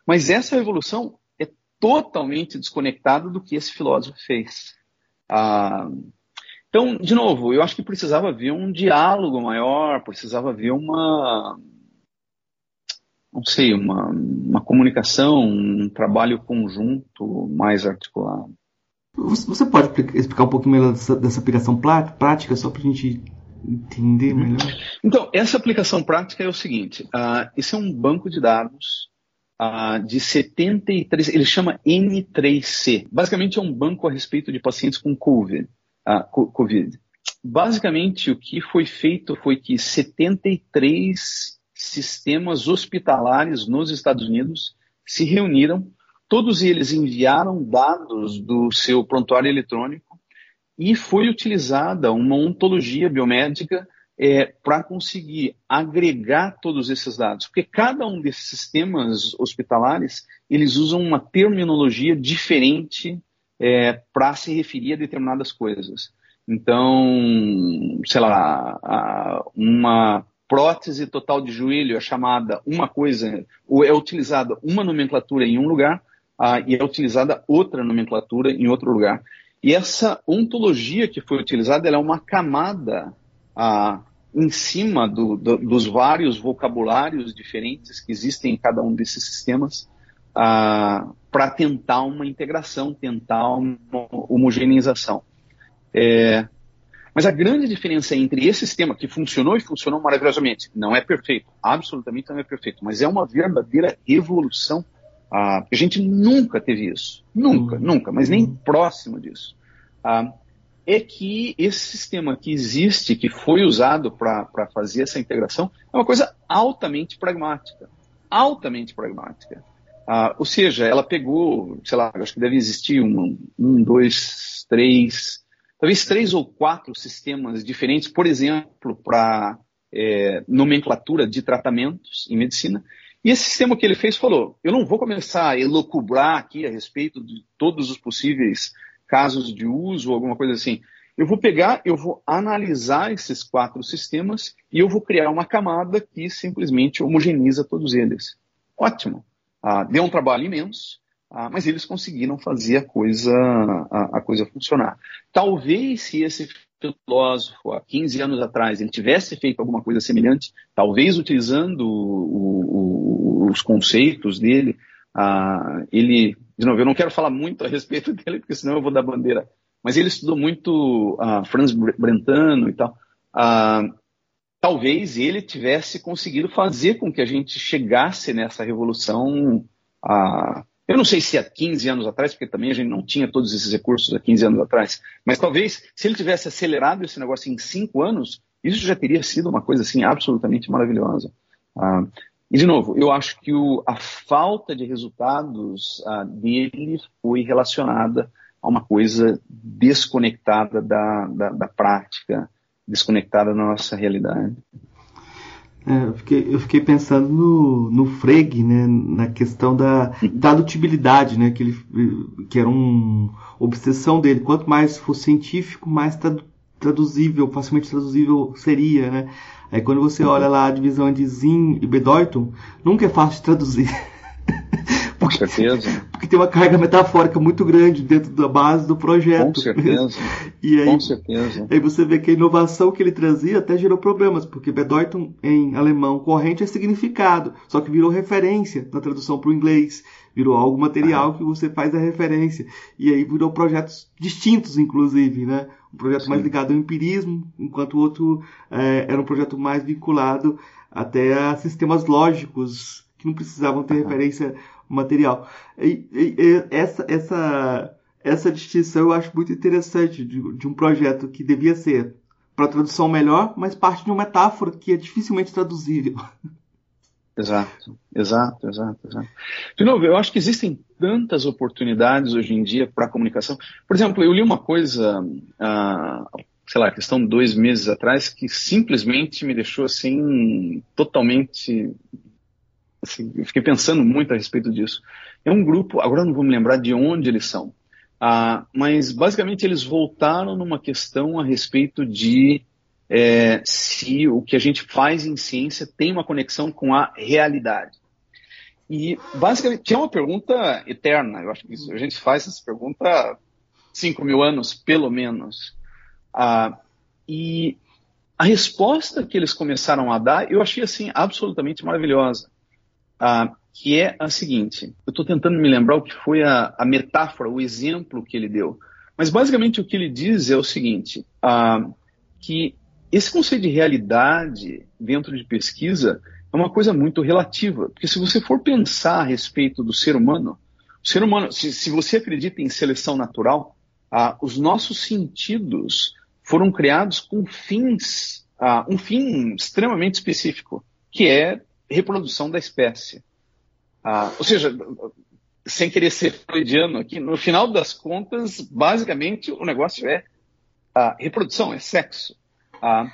Mas essa revolução totalmente desconectado do que esse filósofo fez. Ah, então, de novo, eu acho que precisava haver um diálogo maior, precisava haver uma, não sei, uma, uma comunicação, um trabalho conjunto mais articulado. Você pode explicar um pouquinho melhor dessa, dessa aplicação prática, só para a gente entender melhor? Então, essa aplicação prática é o seguinte: uh, esse é um banco de dados uh, de 73, ele chama N3C. Basicamente é um banco a respeito de pacientes com COVID. Uh, COVID. Basicamente, o que foi feito foi que 73 sistemas hospitalares nos Estados Unidos se reuniram, todos eles enviaram dados do seu prontuário eletrônico e foi utilizada uma ontologia biomédica é, para conseguir agregar todos esses dados, porque cada um desses sistemas hospitalares eles usam uma terminologia diferente é, para se referir a determinadas coisas. Então, sei lá, uma prótese total de joelho é chamada uma coisa, ou é utilizada uma nomenclatura em um lugar uh, e é utilizada outra nomenclatura em outro lugar. E essa ontologia que foi utilizada é uma camada uh, em cima do, do, dos vários vocabulários diferentes que existem em cada um desses sistemas uh, para tentar uma integração, tentar uma homogeneização. É, mas a grande diferença entre esse sistema que funcionou e funcionou maravilhosamente, não é perfeito, absolutamente não é perfeito, mas é uma verdadeira evolução. Ah, a gente nunca teve isso, nunca, uhum. nunca, mas nem uhum. próximo disso. Ah, é que esse sistema que existe, que foi usado para fazer essa integração, é uma coisa altamente pragmática. Altamente pragmática. Ah, ou seja, ela pegou, sei lá, acho que deve existir um, um dois, três, talvez três ou quatro sistemas diferentes, por exemplo, para é, nomenclatura de tratamentos em medicina. E esse sistema que ele fez falou: eu não vou começar a elocubrar aqui a respeito de todos os possíveis casos de uso alguma coisa assim. Eu vou pegar, eu vou analisar esses quatro sistemas e eu vou criar uma camada que simplesmente homogeniza todos eles. Ótimo. Ah, deu um trabalho imenso, ah, mas eles conseguiram fazer a coisa, a, a, coisa funcionar. Talvez se esse filósofo, há 15 anos atrás, ele tivesse feito alguma coisa semelhante, talvez utilizando o, o, os conceitos dele, ah, ele, de novo, eu não quero falar muito a respeito (laughs) dele, porque senão eu vou dar bandeira, mas ele estudou muito ah, Franz Brentano e tal. Ah, talvez ele tivesse conseguido fazer com que a gente chegasse nessa revolução ah, eu não sei se há 15 anos atrás, porque também a gente não tinha todos esses recursos há 15 anos atrás, mas talvez se ele tivesse acelerado esse negócio em 5 anos, isso já teria sido uma coisa assim absolutamente maravilhosa. Ah, e de novo, eu acho que o, a falta de resultados ah, dele foi relacionada a uma coisa desconectada da, da, da prática, desconectada da nossa realidade. É, eu, fiquei, eu fiquei pensando no, no Frege, né, na questão da tradutibilidade, né, que, ele, que era uma obsessão dele. Quanto mais for científico, mais traduzível, facilmente traduzível seria, né? Aí quando você olha lá a divisão de Zin e Bedeutung, nunca é fácil de traduzir. (laughs) Com certeza. (laughs) Porque tem uma carga metafórica muito grande dentro da base do projeto. Com certeza. (laughs) E aí, Com certeza. Aí você vê que a inovação que ele trazia até gerou problemas, porque Bedeutung em alemão corrente é significado, só que virou referência na tradução para o inglês. Virou algo material ah. que você faz a referência. E aí virou projetos distintos, inclusive, né? Um projeto Sim. mais ligado ao empirismo, enquanto o outro é, era um projeto mais vinculado até a sistemas lógicos que não precisavam ter referência material. E, e, e, essa, essa, essa distinção eu acho muito interessante de, de um projeto que devia ser para tradução melhor, mas parte de uma metáfora que é dificilmente traduzível. Exato, exato, exato, exato. De novo, eu acho que existem tantas oportunidades hoje em dia para comunicação. Por exemplo, eu li uma coisa, ah, sei lá, questão dois meses atrás, que simplesmente me deixou assim totalmente Assim, eu fiquei pensando muito a respeito disso. É um grupo, agora não vou me lembrar de onde eles são, ah, mas basicamente eles voltaram numa questão a respeito de é, se o que a gente faz em ciência tem uma conexão com a realidade. E basicamente tinha uma pergunta eterna, eu acho que isso, a gente faz essa pergunta há 5 mil anos, pelo menos. Ah, e a resposta que eles começaram a dar, eu achei assim absolutamente maravilhosa ah, que é a seguinte: eu estou tentando me lembrar o que foi a, a, metáfora, o exemplo que ele deu. Mas basicamente o que ele diz é o seguinte: ah, que esse conceito de realidade dentro de pesquisa é uma coisa muito relativa, porque se você for pensar a respeito do ser humano, o ser humano, se, se você acredita em seleção natural, ah, os nossos sentidos foram criados com fins, ah, um fim extremamente específico, que é reprodução da espécie. Ah, ou seja, sem querer ser freudiano aqui, no final das contas, basicamente o negócio é a reprodução, é sexo. Ah,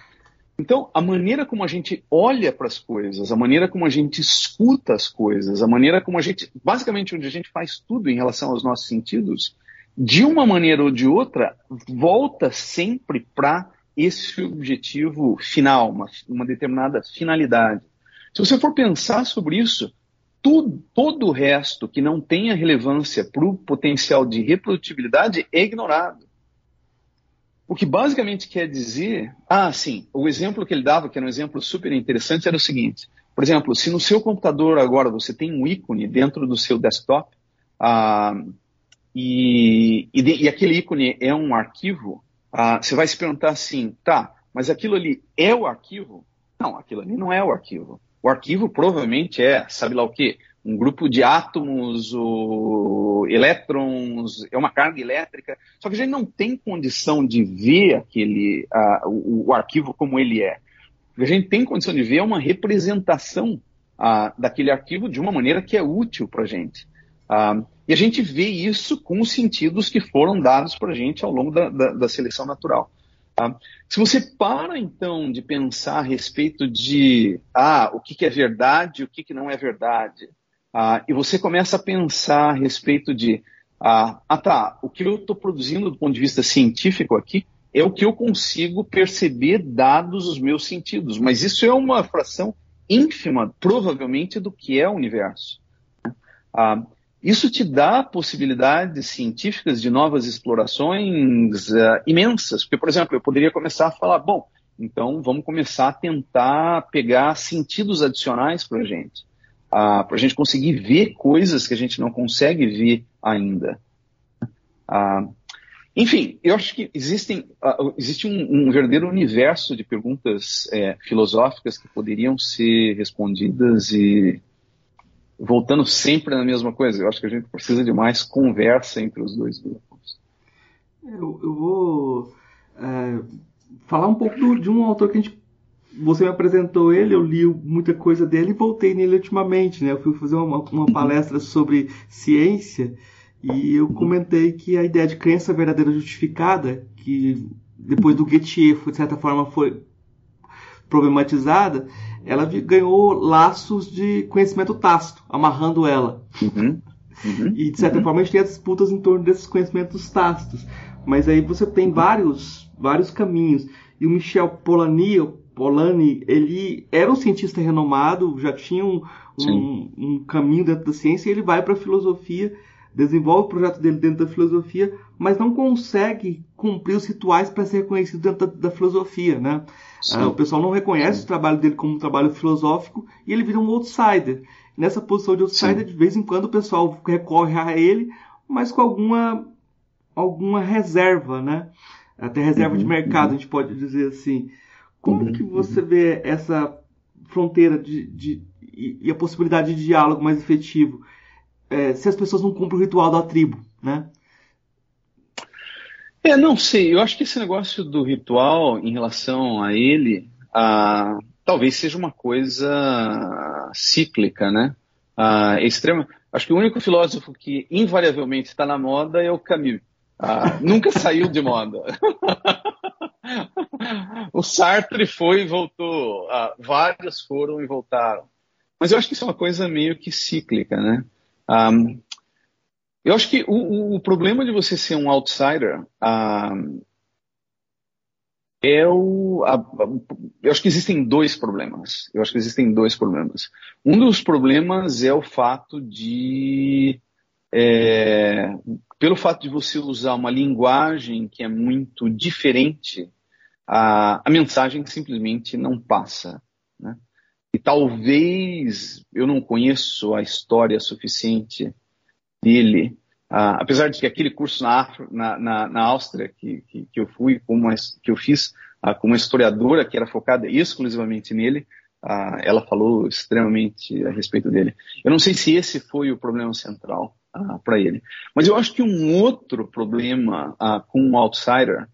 então, a maneira como a gente olha para as coisas, a maneira como a gente escuta as coisas, a maneira como a gente, basicamente onde a gente faz tudo em relação aos nossos sentidos, de uma maneira ou de outra, volta sempre para esse objetivo final, uma, uma determinada finalidade. Se você for pensar sobre isso, tudo, todo o resto que não tenha relevância para o potencial de reprodutibilidade é ignorado. O que basicamente quer dizer, ah, sim, o exemplo que ele dava, que era um exemplo super interessante, era o seguinte: por exemplo, se no seu computador agora você tem um ícone dentro do seu desktop, ah, e, e, de, e, aquele ícone é um arquivo, ah, você vai se perguntar assim, tá, mas aquilo ali é o arquivo? Não, aquilo ali não é o arquivo. O arquivo provavelmente é, sabe lá o quê? Um grupo de átomos, ou elétrons, é uma carga elétrica. Só que a gente não tem condição de ver aquele, o, o, arquivo como ele é. O que a gente tem condição de ver é uma representação daquele arquivo de uma maneira que é útil para a gente. E a gente vê isso com os sentidos que foram dados para a gente ao longo da, da, da seleção natural. Tá? Se você para então de pensar a respeito de ah, o que, que é verdade e o que, que não é verdade, ah, e você começa a pensar a respeito de ah, ah tá, o que eu estou produzindo do ponto de vista científico aqui é o que eu consigo perceber dados os meus sentidos, mas isso é uma fração ínfima, provavelmente, do que é o universo. Né? Ah, isso te dá possibilidades científicas de novas explorações uh, imensas. Porque, por exemplo, eu poderia começar a falar, bom, então vamos começar a tentar pegar sentidos adicionais para a gente. Uh, para a gente conseguir ver coisas que a gente não consegue ver ainda. Uh, enfim, eu acho que existem, uh, existe um, um, verdadeiro universo de perguntas é, filosóficas que poderiam ser respondidas e voltando sempre na mesma coisa. Eu acho que a gente precisa de mais conversa entre os dois grupos. Eu, eu vou é, falar um pouco do, de um autor que a gente. Você me apresentou ele, eu li muita coisa dele e voltei nele ultimamente. Né? Eu fui fazer uma, uma palestra sobre ciência e eu comentei que a ideia de crença verdadeira justificada, que depois do Gettier, de certa forma, foi problematizada, ela ganhou laços de conhecimento tácito, amarrando ela. Uhum. (laughs) Uhum. E de certa uhum. forma a gente tem as disputas em torno desses conhecimentos tácitos. Mas aí você tem vários, vários caminhos. E o Michel Polanyi, Polanyi, ele era um cientista renomado, já tinha um, um, um caminho dentro da ciência, e ele vai para a filosofia, desenvolve o projeto dele dentro da filosofia, mas não consegue cumprir os rituais para ser reconhecido dentro da, da filosofia, né? Ah, o pessoal não reconhece Sim. o trabalho dele como um trabalho filosófico e ele vira um outsider. Nessa posição de outsider, Sim. de vez em quando o pessoal recorre a ele, mas com alguma, alguma reserva, né? Até reserva uhum, de mercado, uhum. a gente pode dizer assim. Como uhum, que você uhum. vê essa fronteira de, de, e, e, a possibilidade de diálogo mais efetivo é, se as pessoas não cumprem o ritual da tribo, né? É, não sei. Eu acho que esse negócio do ritual em relação a ele, ah, talvez seja uma coisa cíclica, né? Ah, extrema. Acho que o único filósofo que invariavelmente está na moda é o Camus. Nunca (laughs) saiu de moda. (laughs) o Sartre foi e voltou. Vários foram e voltaram. Mas eu acho que isso é uma coisa meio que cíclica, né? Um, eu acho que o, o, problema de você ser um outsider uh, é o. A, eu acho que existem dois problemas. Eu acho que existem dois problemas. Um dos problemas é o fato de. É, pelo fato de você usar uma linguagem que é muito diferente, a, a mensagem simplesmente não passa. Né? E talvez eu não conheço a história suficiente dele. Uh, apesar de que aquele curso na, na, na, na Áustria que, que, que, eu fui, uma, que eu fiz uh, com uma historiadora que era focada exclusivamente nele, uh, ela falou extremamente a respeito dele. Eu não sei se esse foi o problema central para ele, mas eu acho que um outro problema com o um outsider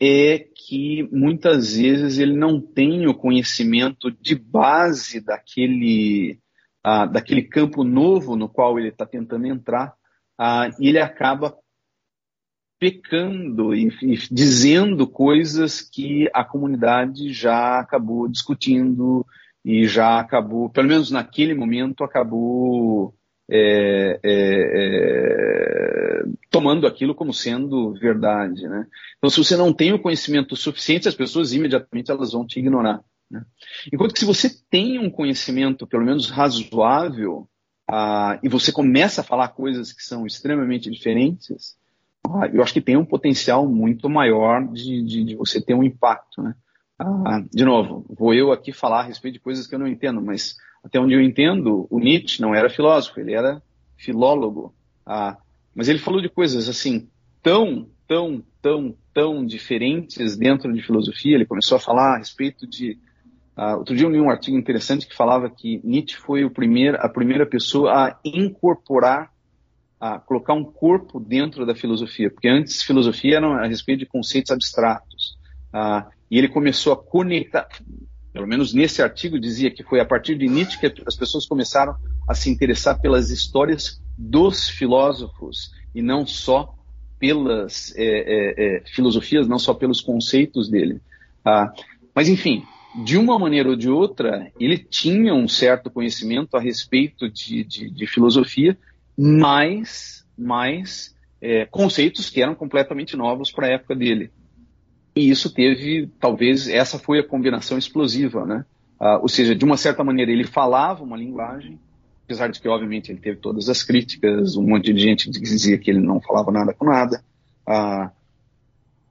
é que muitas vezes ele não tem o conhecimento de base daquele ah, daquele campo novo no qual ele está tentando entrar, ah, e ele acaba pecando e, e, dizendo coisas que a comunidade já acabou discutindo e já acabou, pelo menos naquele momento, acabou é, é, é, tomando aquilo como sendo verdade. Né? Então, se você não tem o conhecimento suficiente, as pessoas imediatamente elas vão te ignorar. Né? Enquanto que se você tem um conhecimento, pelo menos razoável, ah, e você começa a falar coisas que são extremamente diferentes, ah, eu acho que tem um potencial muito maior de, de, de você ter um impacto. Né? Ah, de novo, vou eu aqui falar a respeito de coisas que eu não entendo, mas até onde eu entendo, o Nietzsche não era filósofo, ele era filólogo. Ah, mas ele falou de coisas assim tão, tão, tão, tão diferentes dentro de filosofia. Ele começou a falar a respeito de. Uh, outro dia eu li um artigo interessante que falava que Nietzsche foi primeiro, a primeira pessoa a incorporar, a colocar um corpo dentro da filosofia, porque antes filosofia era a respeito de conceitos abstratos. Uh, e ele começou a conectar, pelo menos nesse artigo, dizia que foi a partir de Nietzsche que as pessoas começaram a se interessar pelas histórias dos filósofos e não só pelas é, é, é, filosofias, não só pelos conceitos dele. Ah, mas, enfim, de uma maneira ou de outra, ele tinha um certo conhecimento a respeito de, de, de filosofia, mas, mas é, conceitos que eram completamente novos para a época dele. E isso teve, talvez, essa foi a combinação explosiva, né? Ah, ou seja, de uma certa maneira ele falava uma linguagem, apesar de que, obviamente, ele teve todas as críticas, um monte de gente dizia que ele não falava nada com nada, ah,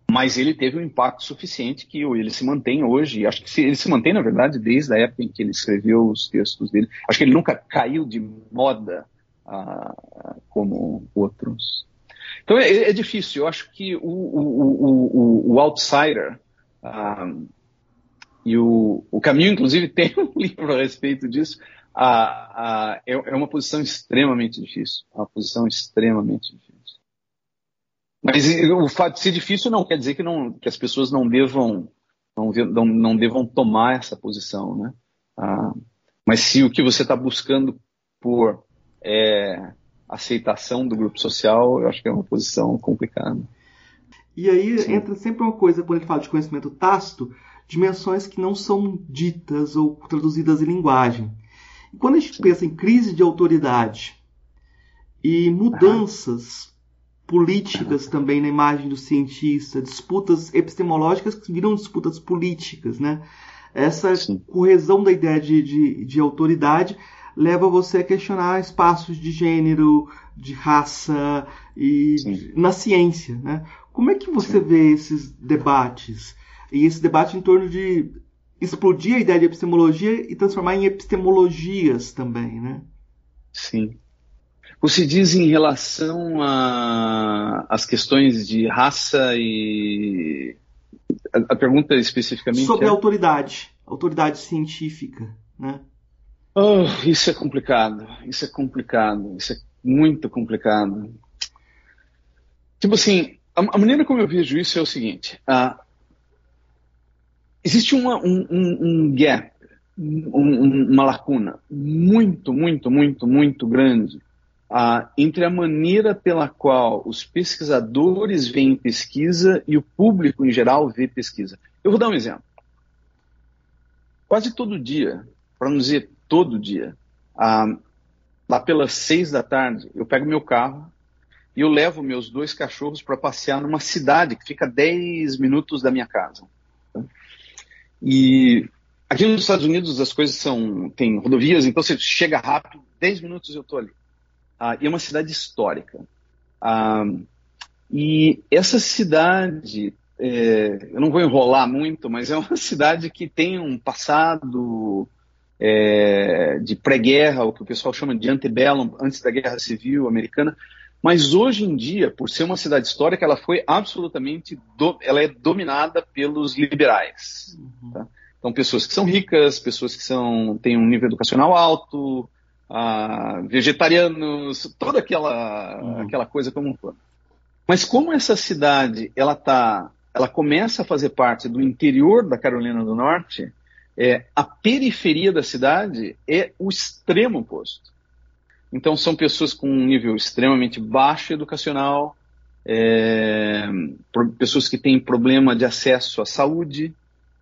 mas ele teve um impacto suficiente que ele se mantém hoje, acho que ele se mantém, na verdade, desde a época em que ele escreveu os textos dele. Acho que ele nunca caiu de moda ah, como outros. Então é, é, difícil. Eu acho que o, o, o, o outsider um, ah, e o, o caminho, inclusive, (laughs) tem um livro a respeito disso. Uh, uh, é, é, uma posição extremamente difícil. É uma posição extremamente difícil. Mas o fato de ser difícil não quer dizer que, não, que as pessoas não devam não, não, não devam tomar essa posição, né? Mas se o que você está buscando por é, aceitação do grupo social, eu acho que é uma posição complicada. E aí Sim. entra sempre uma coisa, quando ele fala de conhecimento tácito, dimensões que não são ditas ou traduzidas em linguagem. E quando a gente Sim. pensa em crise de autoridade e mudanças políticas também na imagem do cientista, disputas epistemológicas que viram disputas políticas, né? Essa Sim. corresão da ideia de, de, de autoridade leva você a questionar espaços de gênero, de raça e Sim. na ciência, né? Como é que você Sim. vê esses debates e esse debate em torno de explodir a ideia de epistemologia e transformar em epistemologias também, né? Sim. Você diz em relação às questões de raça e a, a pergunta especificamente sobre é... autoridade, autoridade científica, né? Oh, isso é complicado, isso é complicado, isso é muito complicado. Tipo assim, a, a maneira como eu vejo isso é o seguinte: uh, existe uma, um, um, um, gap, um, uma lacuna muito, muito, muito, muito grande entre a maneira pela qual os pesquisadores veem pesquisa e o público em geral vê pesquisa. Eu vou dar um exemplo. Quase todo dia, para não dizer todo dia. Ah, lá pelas seis da tarde, eu pego meu carro e eu levo meus dois cachorros para passear numa cidade que fica 10 minutos da minha casa. E aqui nos Estados Unidos as coisas são. tem rodovias, então você chega rápido, 10 minutos eu estou ali. Ah, e é uma cidade histórica. Ah, e essa cidade, é, eu não vou enrolar muito, mas é uma (laughs) cidade que tem um passado é, de pré-guerra, o que o pessoal chama de antebellum, antes da Guerra Civil Americana. Mas hoje em dia, por ser uma cidade histórica, ela foi absolutamente, do, ela é dominada pelos liberais. Uhum. Tá? Então, pessoas que são ricas, pessoas que são, têm um nível educacional alto, ah, vegetarianos, toda aquela, uhum. aquela coisa como um todo. Mas como essa cidade, ela tá, ela começa a fazer parte do interior da Carolina do Norte, é, a periferia da cidade é o extremo oposto. Então, são pessoas com um nível extremamente baixo educacional, é, pessoas que têm problema de acesso à saúde,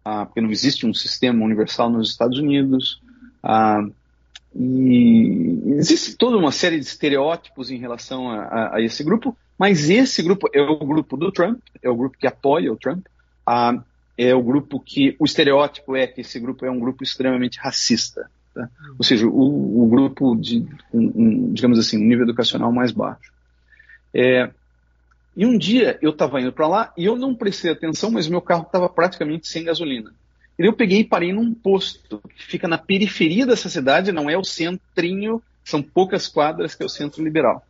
ah, porque não existe um sistema universal nos Estados Unidos, ah, e existe toda uma série de estereótipos em relação a, a, a, esse grupo, mas esse grupo é o grupo do Trump, é o grupo que apoia o Trump, ah, é o grupo que o estereótipo é que esse grupo é um grupo extremamente racista, tá? ou seja, o, o grupo de, um, um, digamos assim, um nível educacional mais baixo. É, e um dia eu estava indo para lá e eu não prestei atenção, mas meu carro estava praticamente sem gasolina. E eu peguei e parei num posto que fica na periferia dessa cidade, não é o centrinho, são poucas quadras que é o centro liberal.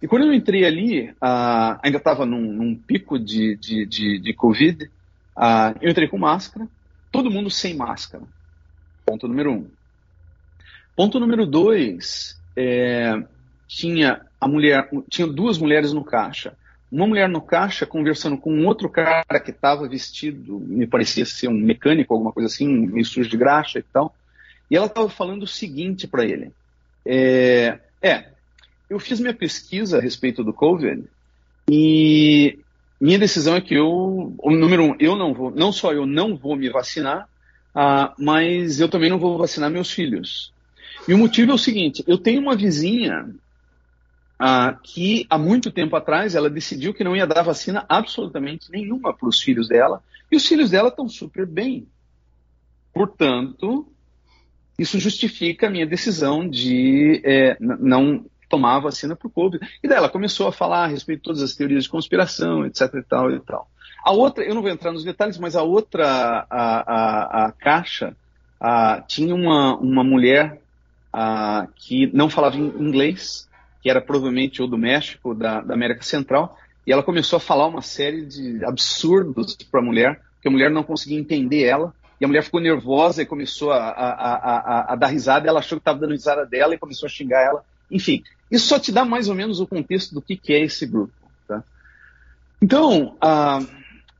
E quando eu entrei ali, uh, ainda estava num, num, pico de, de, de, de Covid, uh, eu entrei com máscara, todo mundo sem máscara. Ponto número um. Ponto número dois, é, tinha a mulher, tinha duas mulheres no caixa uma mulher no caixa conversando com um outro cara que estava vestido, me parecia ser um mecânico, alguma coisa assim, meio sujo de graxa e tal. E ela estava falando o seguinte para ele: é, é, eu fiz minha pesquisa a respeito do COVID e minha decisão é que eu, número um, eu não vou, não só eu não vou me vacinar, ah, mas eu também não vou vacinar meus filhos. E o motivo é o seguinte: eu tenho uma vizinha ah, que há muito tempo atrás ela decidiu que não ia dar vacina absolutamente nenhuma para os filhos dela, e os filhos dela estão super bem. Portanto, isso justifica a minha decisão de é, não tomar a vacina para o Covid. E daí ela começou a falar a respeito de todas as teorias de conspiração, etc e tal e tal. A outra, eu não vou entrar nos detalhes, mas a outra, a, a, a caixa, a, tinha uma, uma mulher que não falava inglês, que era provavelmente ou do México da, da América Central, e ela começou a falar uma série de absurdos para a mulher, que a mulher não conseguia entender ela, e a mulher ficou nervosa e começou a, a, a, a dar risada, ela achou que estava dando risada dela e começou a xingar ela. Enfim, isso só te dá mais ou menos o contexto do que, que é esse grupo. Tá? Então, uh,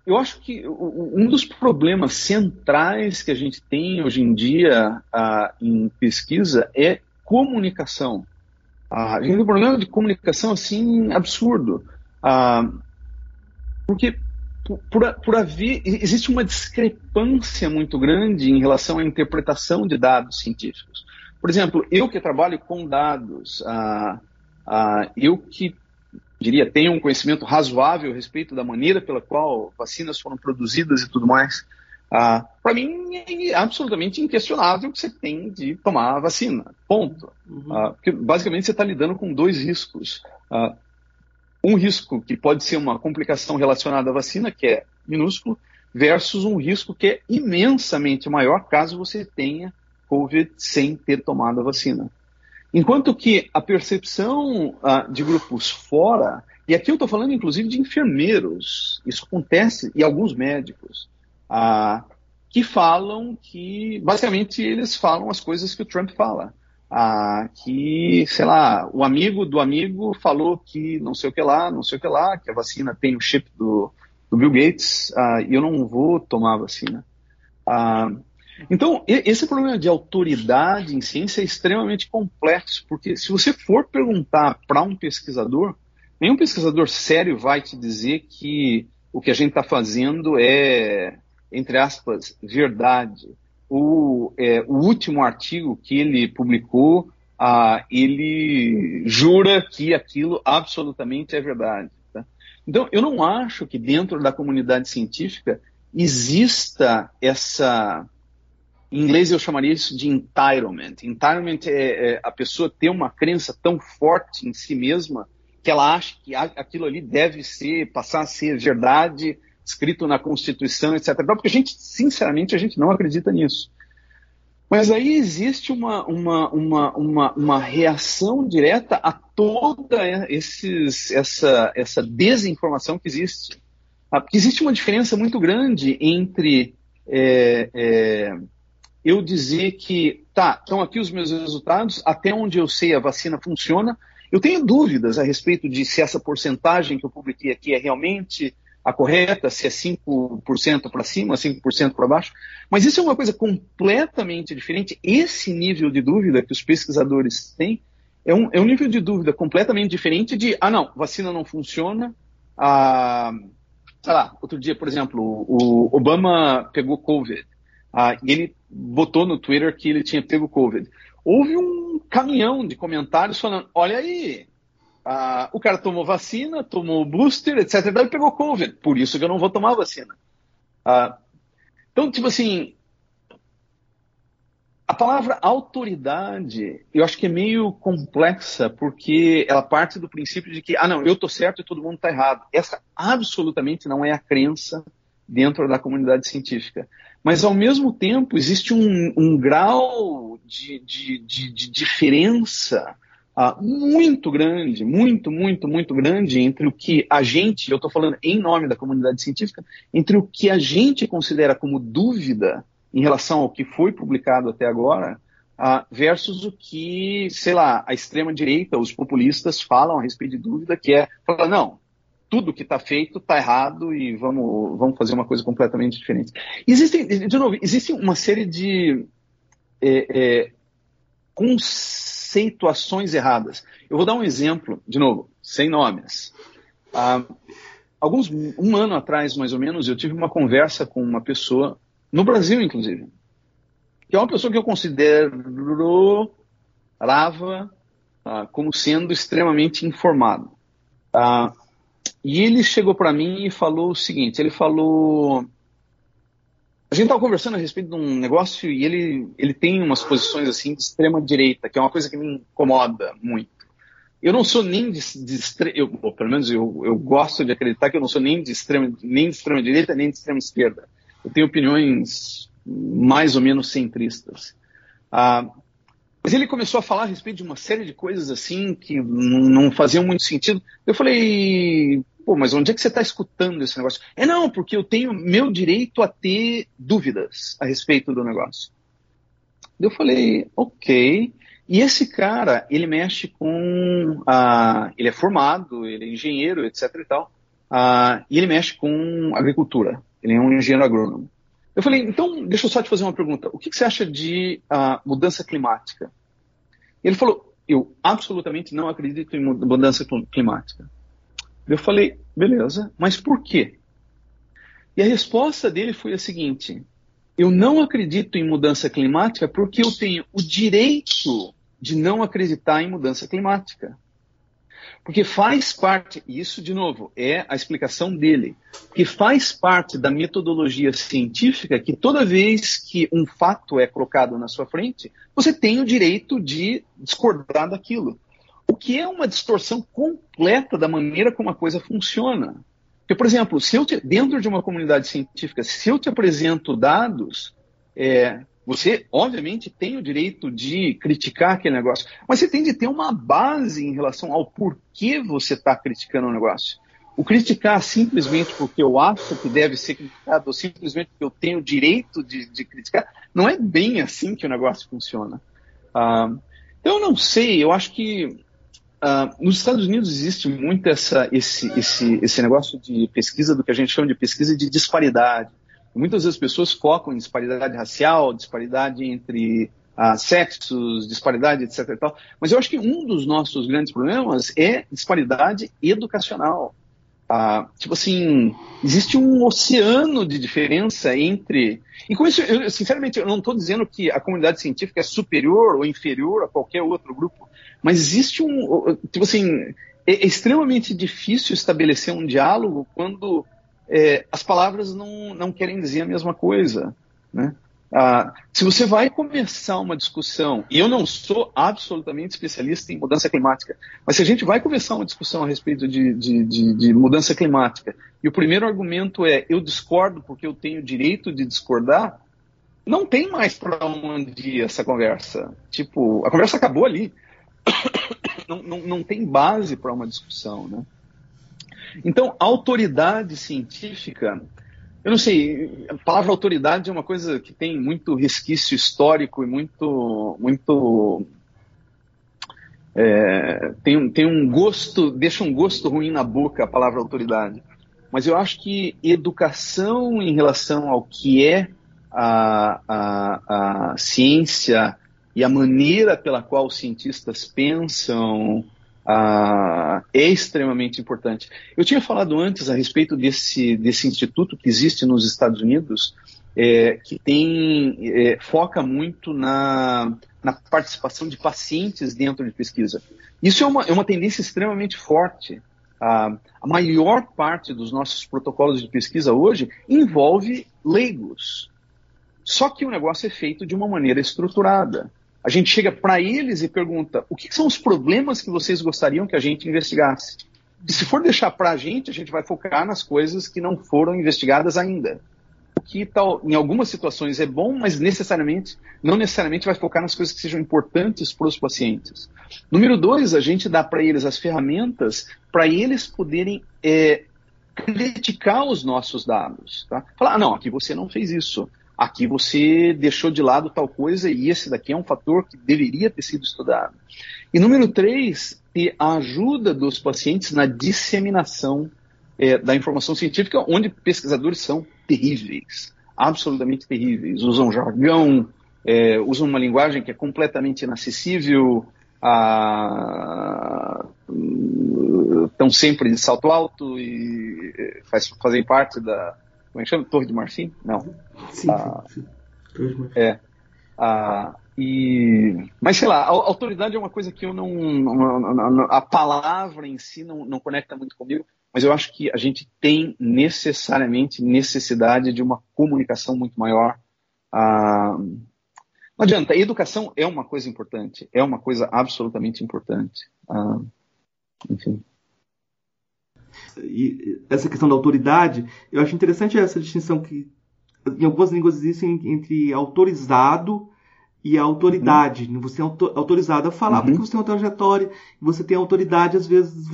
eu acho que um dos problemas centrais que a gente tem hoje em dia uh, em pesquisa é comunicação. Ah, a gente tem um problema de comunicação assim absurdo. Ah, porque por, por haver, existe uma discrepância muito grande em relação à interpretação de dados científicos. Por exemplo, eu que trabalho com dados, ah, ah, eu que diria tenho um conhecimento razoável a respeito da maneira pela qual vacinas foram produzidas e tudo mais, ah, para mim é absolutamente inquestionável que você tem de tomar a vacina. Ponto. Uhum. Ah, porque basicamente você está lidando com dois riscos. Ah, um risco que pode ser uma complicação relacionada à vacina, que é minúsculo, versus um risco que é imensamente maior caso você tenha COVID sem ter tomado a vacina. Enquanto que a percepção ah, de grupos fora, e aqui eu estou falando inclusive de enfermeiros, isso acontece, e alguns médicos, ah, que falam que, basicamente, eles falam as coisas que o Trump fala. Ah, que, sei lá, o amigo do amigo falou que não sei o que lá, não sei o que lá, que a vacina tem o chip do, do Bill Gates ah, e eu não vou tomar a vacina. Ah, então, esse problema de autoridade em ciência é extremamente complexo, porque se você for perguntar para um pesquisador, nenhum pesquisador sério vai te dizer que o que a gente está fazendo é entre aspas, verdade. O, é, o último artigo que ele publicou, ah, ele jura que aquilo absolutamente é verdade. Tá? Então, eu não acho que dentro da comunidade científica exista essa. Em inglês eu chamaria isso de entitlement. Entitlement é, é a pessoa ter uma crença tão forte em si mesma que ela acha que aquilo ali deve ser, passar a ser verdade escrito na Constituição, etc. Porque a gente, sinceramente, a gente não acredita nisso. Mas aí existe uma, uma, uma, uma, uma reação direta a toda esses, essa, essa desinformação que existe. Ah, porque existe uma diferença muito grande entre é, é, eu dizer que, tá, estão aqui os meus resultados, até onde eu sei a vacina funciona. Eu tenho dúvidas a respeito de se essa porcentagem que eu publiquei aqui é realmente a correta, se é 5% para cima, 5% para baixo. Mas isso é uma coisa completamente diferente. Esse nível de dúvida que os pesquisadores têm é um, é um nível de dúvida completamente diferente de, ah, não, vacina não funciona. Ah, sei lá, outro dia, por exemplo, o Obama pegou Covid. Ah, e ele botou no Twitter que ele tinha pego Covid. houve um caminhão de comentários falando: olha aí, ah, o cara tomou vacina, tomou booster, etc. E pegou Covid, por isso que eu não vou tomar vacina. Ah, então, tipo assim, a palavra autoridade, eu acho que é meio complexa, porque ela parte do princípio de que, ah, não, eu estou certo e todo mundo está errado. Essa absolutamente não é a crença dentro da comunidade científica. Mas, ao mesmo tempo, existe um, um grau de, de, de, de diferença uh, muito grande, muito, muito, muito grande entre o que a gente, eu estou falando em nome da comunidade científica, entre o que a gente considera como dúvida em relação ao que foi publicado até agora, uh, versus o que, sei lá, a extrema-direita, os populistas falam a respeito de dúvida, que é, falar, não, tudo que está feito está errado e vamos, vamos fazer uma coisa completamente diferente. Existem, de novo, existe uma série de é, é, conceituações erradas. Eu vou dar um exemplo, de novo, sem nomes. Ah, alguns, um ano atrás, mais ou menos, eu tive uma conversa com uma pessoa no Brasil, inclusive, que é uma pessoa que eu considero Rava ah, como sendo extremamente informado. Ah, e ele chegou para mim e falou o seguinte: ele falou. A gente estava conversando a respeito de um negócio e ele, ele tem umas posições assim de extrema direita, que é uma coisa que me incomoda muito. Eu não sou nem de, de eu, pelo menos eu, eu gosto de acreditar que eu não sou nem de extrema nem de extrema direita nem de extrema esquerda eu tenho opiniões mais ou menos centristas. Ah, mas ele começou a falar a respeito de uma série de coisas assim que não faziam muito sentido. Eu falei, pô, mas onde é que você está escutando esse negócio? É não, porque eu tenho meu direito a ter dúvidas a respeito do negócio. Eu falei, ok. E esse cara, ele mexe com. Ah, ele é formado, ele é engenheiro, etc e tal. Ah, e ele mexe com agricultura. Ele é um engenheiro agrônomo. Eu falei, então, deixa eu só te fazer uma pergunta. O que, que você acha de uh, mudança climática? Ele falou, eu absolutamente não acredito em mudança climática. Eu falei, beleza, mas por quê? E a resposta dele foi a seguinte: eu não acredito em mudança climática porque eu tenho o direito de não acreditar em mudança climática. Porque faz parte, isso de novo é a explicação dele, que faz parte da metodologia científica que toda vez que um fato é colocado na sua frente, você tem o direito de discordar daquilo. Que é uma distorção completa da maneira como a coisa funciona. Porque, por exemplo, se eu te, dentro de uma comunidade científica, se eu te apresento dados, é, você, obviamente, tem o direito de criticar aquele negócio, mas você tem de ter uma base em relação ao porquê você está criticando o negócio. O criticar simplesmente porque eu acho que deve ser criticado, ou simplesmente porque eu tenho o direito de, de criticar, não é bem assim que o negócio funciona. Uh, então, eu não sei, eu acho que uh, nos Estados Unidos existe muito essa, esse, esse, esse negócio de pesquisa do que a gente chama de pesquisa de disparidade. Muitas vezes as pessoas focam em disparidade racial, disparidade entre ah, sexos, disparidade, etc. E tal. Mas eu acho que um dos nossos grandes problemas é disparidade educacional. Ah, tipo assim, existe um oceano de diferença entre. E com isso, eu, sinceramente, eu não estou dizendo que a comunidade científica é superior ou inferior a qualquer outro grupo, mas existe um. Tipo assim, é, é extremamente difícil estabelecer um diálogo quando é, as palavras não, não querem dizer a mesma coisa. Né? Ah, se você vai começar uma discussão, e eu não sou absolutamente especialista em mudança climática, mas se a gente vai começar uma discussão a respeito de, de, de, de mudança climática, e o primeiro argumento é eu discordo porque eu tenho direito de discordar, não tem mais para onde essa conversa. Tipo, a conversa acabou ali. (coughs) não, não, não tem base para uma discussão, né? Então, autoridade científica, eu não sei, a palavra autoridade é uma coisa que tem muito resquício histórico e muito, muito é, tem, tem um gosto, deixa um gosto ruim na boca a palavra autoridade. Mas eu acho que educação em relação ao que é a, a, a ciência e a maneira pela qual os cientistas pensam, ah, é extremamente importante. Eu tinha falado antes a respeito desse, desse instituto que existe nos Estados Unidos, é, que tem é, foca muito na na participação de pacientes dentro de pesquisa. Isso é uma, é uma tendência extremamente forte. a maior parte dos nossos protocolos de pesquisa hoje envolve leigos. Só que o negócio é feito de uma maneira estruturada. A gente chega para eles e pergunta: o que são os problemas que vocês gostariam que a gente investigasse? E se for deixar para a gente, a gente vai focar nas coisas que não foram investigadas ainda que tal, em algumas situações é bom, mas necessariamente não necessariamente vai focar nas coisas que sejam importantes para os pacientes. Número dois, a gente dá para eles as ferramentas para eles poderem é, criticar os nossos dados. Tá? Falar, ah, não, aqui você não fez isso. Aqui você deixou de lado tal coisa e esse daqui é um fator que deveria ter sido estudado. E número três, ter a ajuda dos pacientes na disseminação é, da informação científica, onde pesquisadores são terríveis, absolutamente terríveis. Usam jargão, é, usam uma linguagem que é completamente inacessível, estão sempre de salto alto e é, faz, fazem parte da. Como é que chama? Torre de Marfim? Não. Sim, ah, sim. Torre de Marfim. É. Ah, e, mas sei lá, a autoridade é uma coisa que eu não. A palavra em si não, não conecta muito comigo mas eu acho que a gente tem necessariamente necessidade de uma comunicação muito maior. Ah, não adianta, educação é uma coisa importante, é uma coisa absolutamente importante. Ah, enfim. E essa questão da autoridade, eu acho interessante essa distinção que em algumas línguas existe entre autorizado e autoridade. Uhum. Você é autorizado a falar uhum. porque você tem uma trajetória, você tem autoridade, às vezes,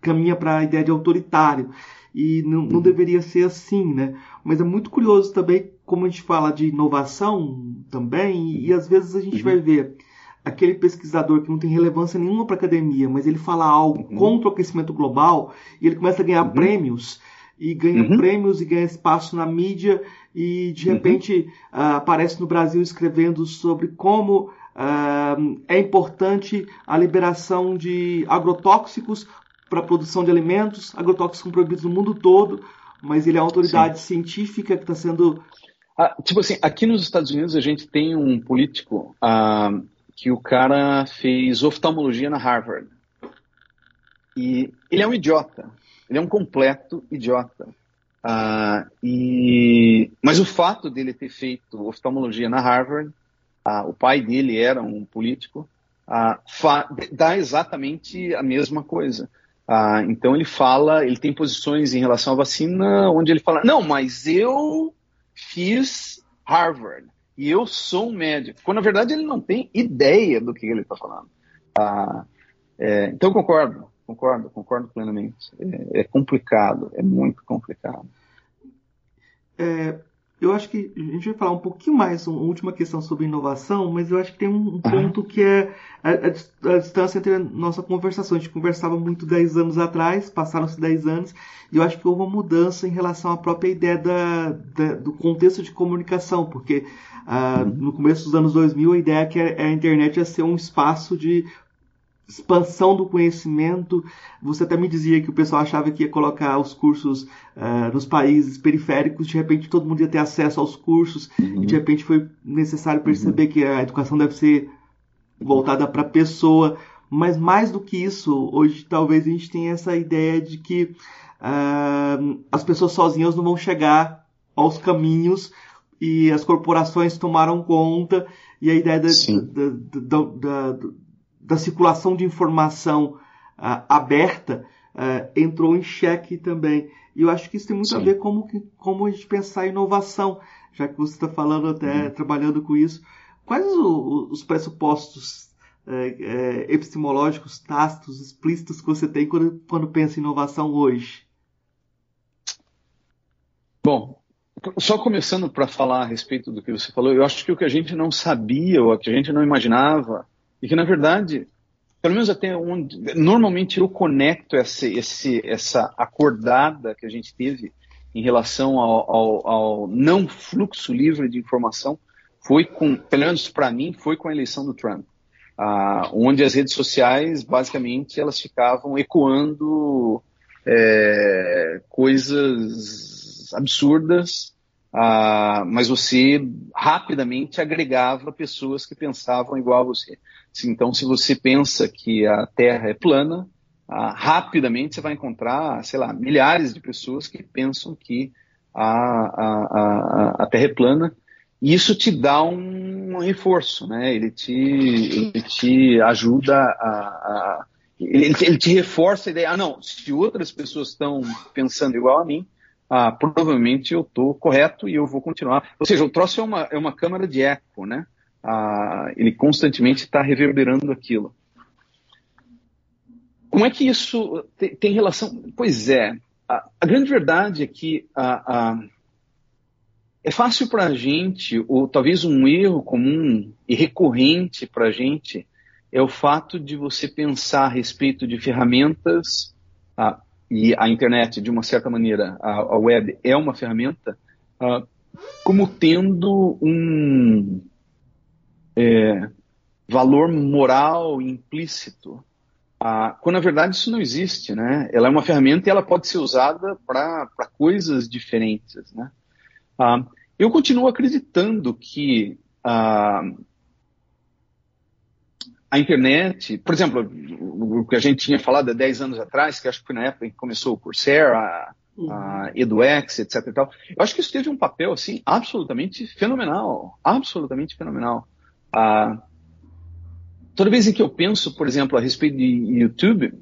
caminha para a ideia de autoritário. E não, não, uhum. deveria ser assim, né? Mas é muito curioso também como a gente fala de inovação também, e, e às vezes a gente uhum. vai ver aquele pesquisador que não tem relevância nenhuma para a academia, mas ele fala algo uhum. contra o aquecimento global e ele começa a ganhar uhum. prêmios e ganha uhum. prêmios e ganha espaço na mídia e de uhum. repente uh, aparece no Brasil escrevendo sobre como uh, é importante a liberação de agrotóxicos para a produção de alimentos, agrotóxicos são proibidos no mundo todo, mas ele é uma autoridade Sim. científica que está sendo. Ah, tipo assim, aqui nos Estados Unidos a gente tem um político ah, que o cara fez oftalmologia na Harvard. E ele é um idiota. Ele é um completo idiota. Ah, e... Mas o fato dele ter feito oftalmologia na Harvard, ah, o pai dele era um político, ah, dá exatamente a mesma coisa. Então ele fala, ele tem posições em relação à vacina onde ele fala, não, mas eu fiz Harvard e eu sou um médico, quando na verdade ele não tem ideia do que ele está falando. Ah, é, então concordo, concordo, concordo plenamente. É, é complicado, é muito complicado. É, eu acho que a gente vai falar um pouquinho mais, uma última questão sobre inovação, mas eu acho que tem um, ponto que é a, a, a, distância entre a nossa conversação. A gente conversava muito 10 anos atrás, passaram-se 10 anos, e eu acho que houve uma mudança em relação à própria ideia da, da do contexto de comunicação, porque uh, no começo dos anos 2000 a ideia é que a, a internet ia ser um espaço de expansão do conhecimento. Você até me dizia que o pessoal achava que ia colocar os cursos uh, nos países periféricos, de repente todo mundo ia ter acesso aos cursos, uhum. e de repente foi necessário perceber uhum. que a educação deve ser voltada para a pessoa. Mas mais do que isso, hoje talvez a gente tenha essa ideia de que uh, as pessoas sozinhas não vão chegar aos caminhos e as corporações tomaram conta e a ideia da, da, da, da da circulação de informação uh, aberta uh, entrou em xeque também. E eu acho que isso tem muito Sim. a ver com como, como a gente pensar inovação, já que você está falando até, uhum. trabalhando com isso. Quais o, os pressupostos é, é, epistemológicos, tácitos, explícitos que você tem quando, quando pensa em inovação hoje? Bom, só começando para falar a respeito do que você falou, eu acho que o que a gente não sabia ou o que a gente não imaginava e que, na verdade, pelo menos até onde. Normalmente eu conecto essa, esse, essa acordada que a gente teve em relação ao, ao, ao não fluxo livre de informação, foi com, pelo menos para mim, foi com a eleição do Trump. Ah, onde as redes sociais, basicamente, elas ficavam ecoando é, coisas absurdas uh, mas você rapidamente agregava pessoas que pensavam igual a você. Então, se você pensa que a Terra é plana, uh, rapidamente você vai encontrar, sei lá, milhares de pessoas que pensam que a, a, a, a Terra é plana, e isso te dá um reforço, né? Ele te, ele te ajuda a, a ele, ele, te reforça a ideia, ah não, se outras pessoas estão pensando igual a mim, ah, provavelmente eu estou correto e eu vou continuar. Ou seja, o troço é uma, é uma câmara de eco, né? Ah, ele constantemente está reverberando aquilo. Como é que isso tem, tem relação? Pois é, a, a, grande verdade é que a, a, é fácil para a gente, ou talvez um erro comum e recorrente para a gente, é o fato de você pensar a respeito de ferramentas, e a internet, de uma certa maneira, a, a web é uma ferramenta, como tendo um é, valor moral implícito, ah, quando na verdade isso não existe, né? Ela é uma ferramenta e ela pode ser usada para coisas diferentes, né? Ah, eu continuo acreditando que ah, a internet, por exemplo, o que a gente tinha falado há 10 anos atrás, que acho que foi na época em que começou o Coursera, a, uhum. a EduX, etc. E tal, eu acho que isso teve um papel assim absolutamente fenomenal, absolutamente fenomenal. Ah, toda vez que eu penso, por exemplo, a respeito de YouTube,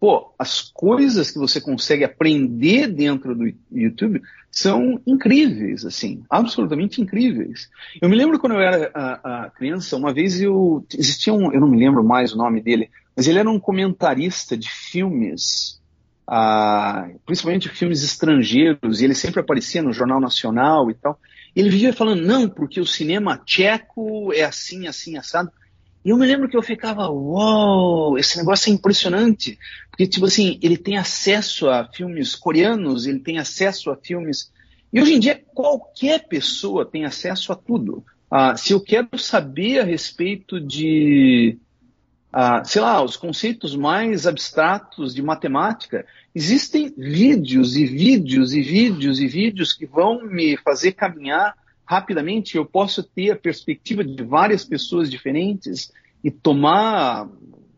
pô, as coisas que você consegue aprender dentro do YouTube são incríveis, assim, absolutamente incríveis. Eu me lembro quando eu era a, a criança, uma vez eu existia um, eu não me lembro mais o nome dele, mas ele era um comentarista de filmes, ah, principalmente filmes estrangeiros, e ele sempre aparecia no Jornal Nacional e tal. Ele vivia falando, não, porque o cinema tcheco é assim, assim, assado. E eu me lembro que eu ficava, uau, esse negócio é impressionante. Porque, tipo assim, ele tem acesso a filmes coreanos, ele tem acesso a filmes. E hoje em dia, qualquer pessoa tem acesso a tudo. Ah, se eu quero saber a respeito de, ah, sei lá, os conceitos mais abstratos de matemática, existem vídeos e vídeos e vídeos e vídeos que vão me fazer caminhar rapidamente eu posso ter a perspectiva de várias pessoas diferentes e tomar,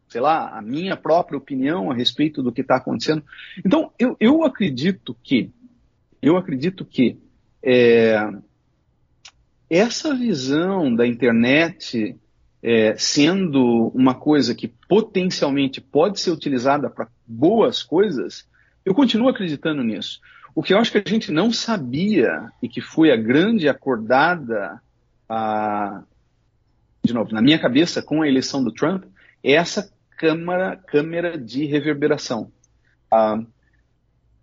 sei lá, a minha própria opinião a respeito do que está acontecendo. Então, eu, eu acredito que, eu acredito que é, essa visão da internet é, sendo uma coisa que potencialmente pode ser utilizada para boas coisas, eu continuo acreditando nisso. O que eu acho que a gente não sabia e que foi a grande acordada, a, de novo, na minha cabeça, com a eleição do Trump, é essa câmara, câmera de reverberação. Ah,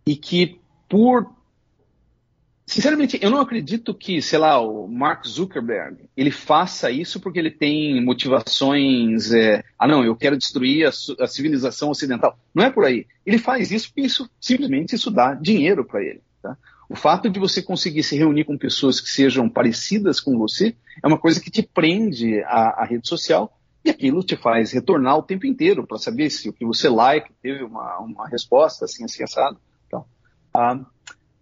e que por Sinceramente, eu não acredito que, sei lá, o Mark Zuckerberg, ele faça isso porque ele tem motivações, é, ah não, eu quero destruir a, a, civilização ocidental. Não é por aí. Ele faz isso porque isso, simplesmente isso dá dinheiro para ele. Tá? O fato de você conseguir se reunir com pessoas que sejam parecidas com você é uma coisa que te prende à, à rede social e aquilo te faz retornar o tempo inteiro para saber se o que você like teve uma, uma resposta assim, assim, assado. Então, ah,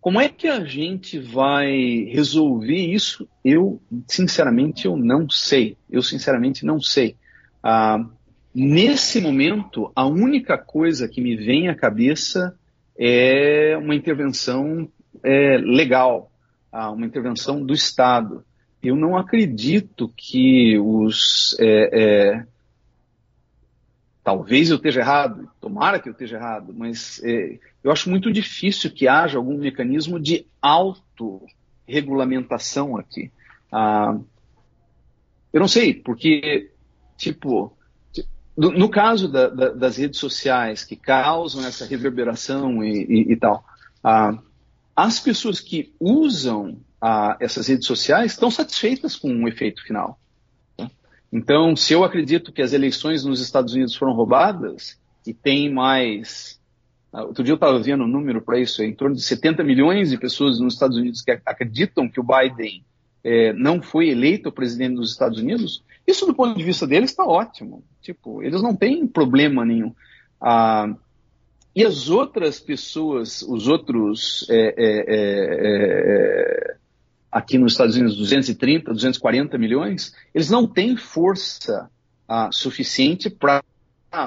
como é que a gente vai resolver isso? Eu, sinceramente, eu não sei. Eu, sinceramente, não sei. Ah, nesse momento, a única coisa que me vem à cabeça é uma intervenção é, legal, ah, uma intervenção do Estado. Eu não acredito que os é, é, Talvez eu esteja errado, tomara que eu esteja errado, mas é, eu acho muito difícil que haja algum mecanismo de autorregulamentação aqui. Ah, eu não sei, porque, tipo, no caso da, da, das redes sociais que causam essa reverberação e, e, e tal, ah, as pessoas que usam ah, essas redes sociais estão satisfeitas com o efeito final. Então, se eu acredito que as eleições nos Estados Unidos foram roubadas e tem mais. Ah, outro dia eu estava vendo um número para isso, é em torno de 70 milhões de pessoas nos Estados Unidos que acreditam que o Biden é, não foi eleito presidente dos Estados Unidos. Isso, do ponto de vista deles, está ótimo. Tipo, eles não têm problema nenhum. Ah, e as outras pessoas, os outros é, é, aqui nos Estados Unidos 230, 240 milhões, eles não têm força ah, suficiente para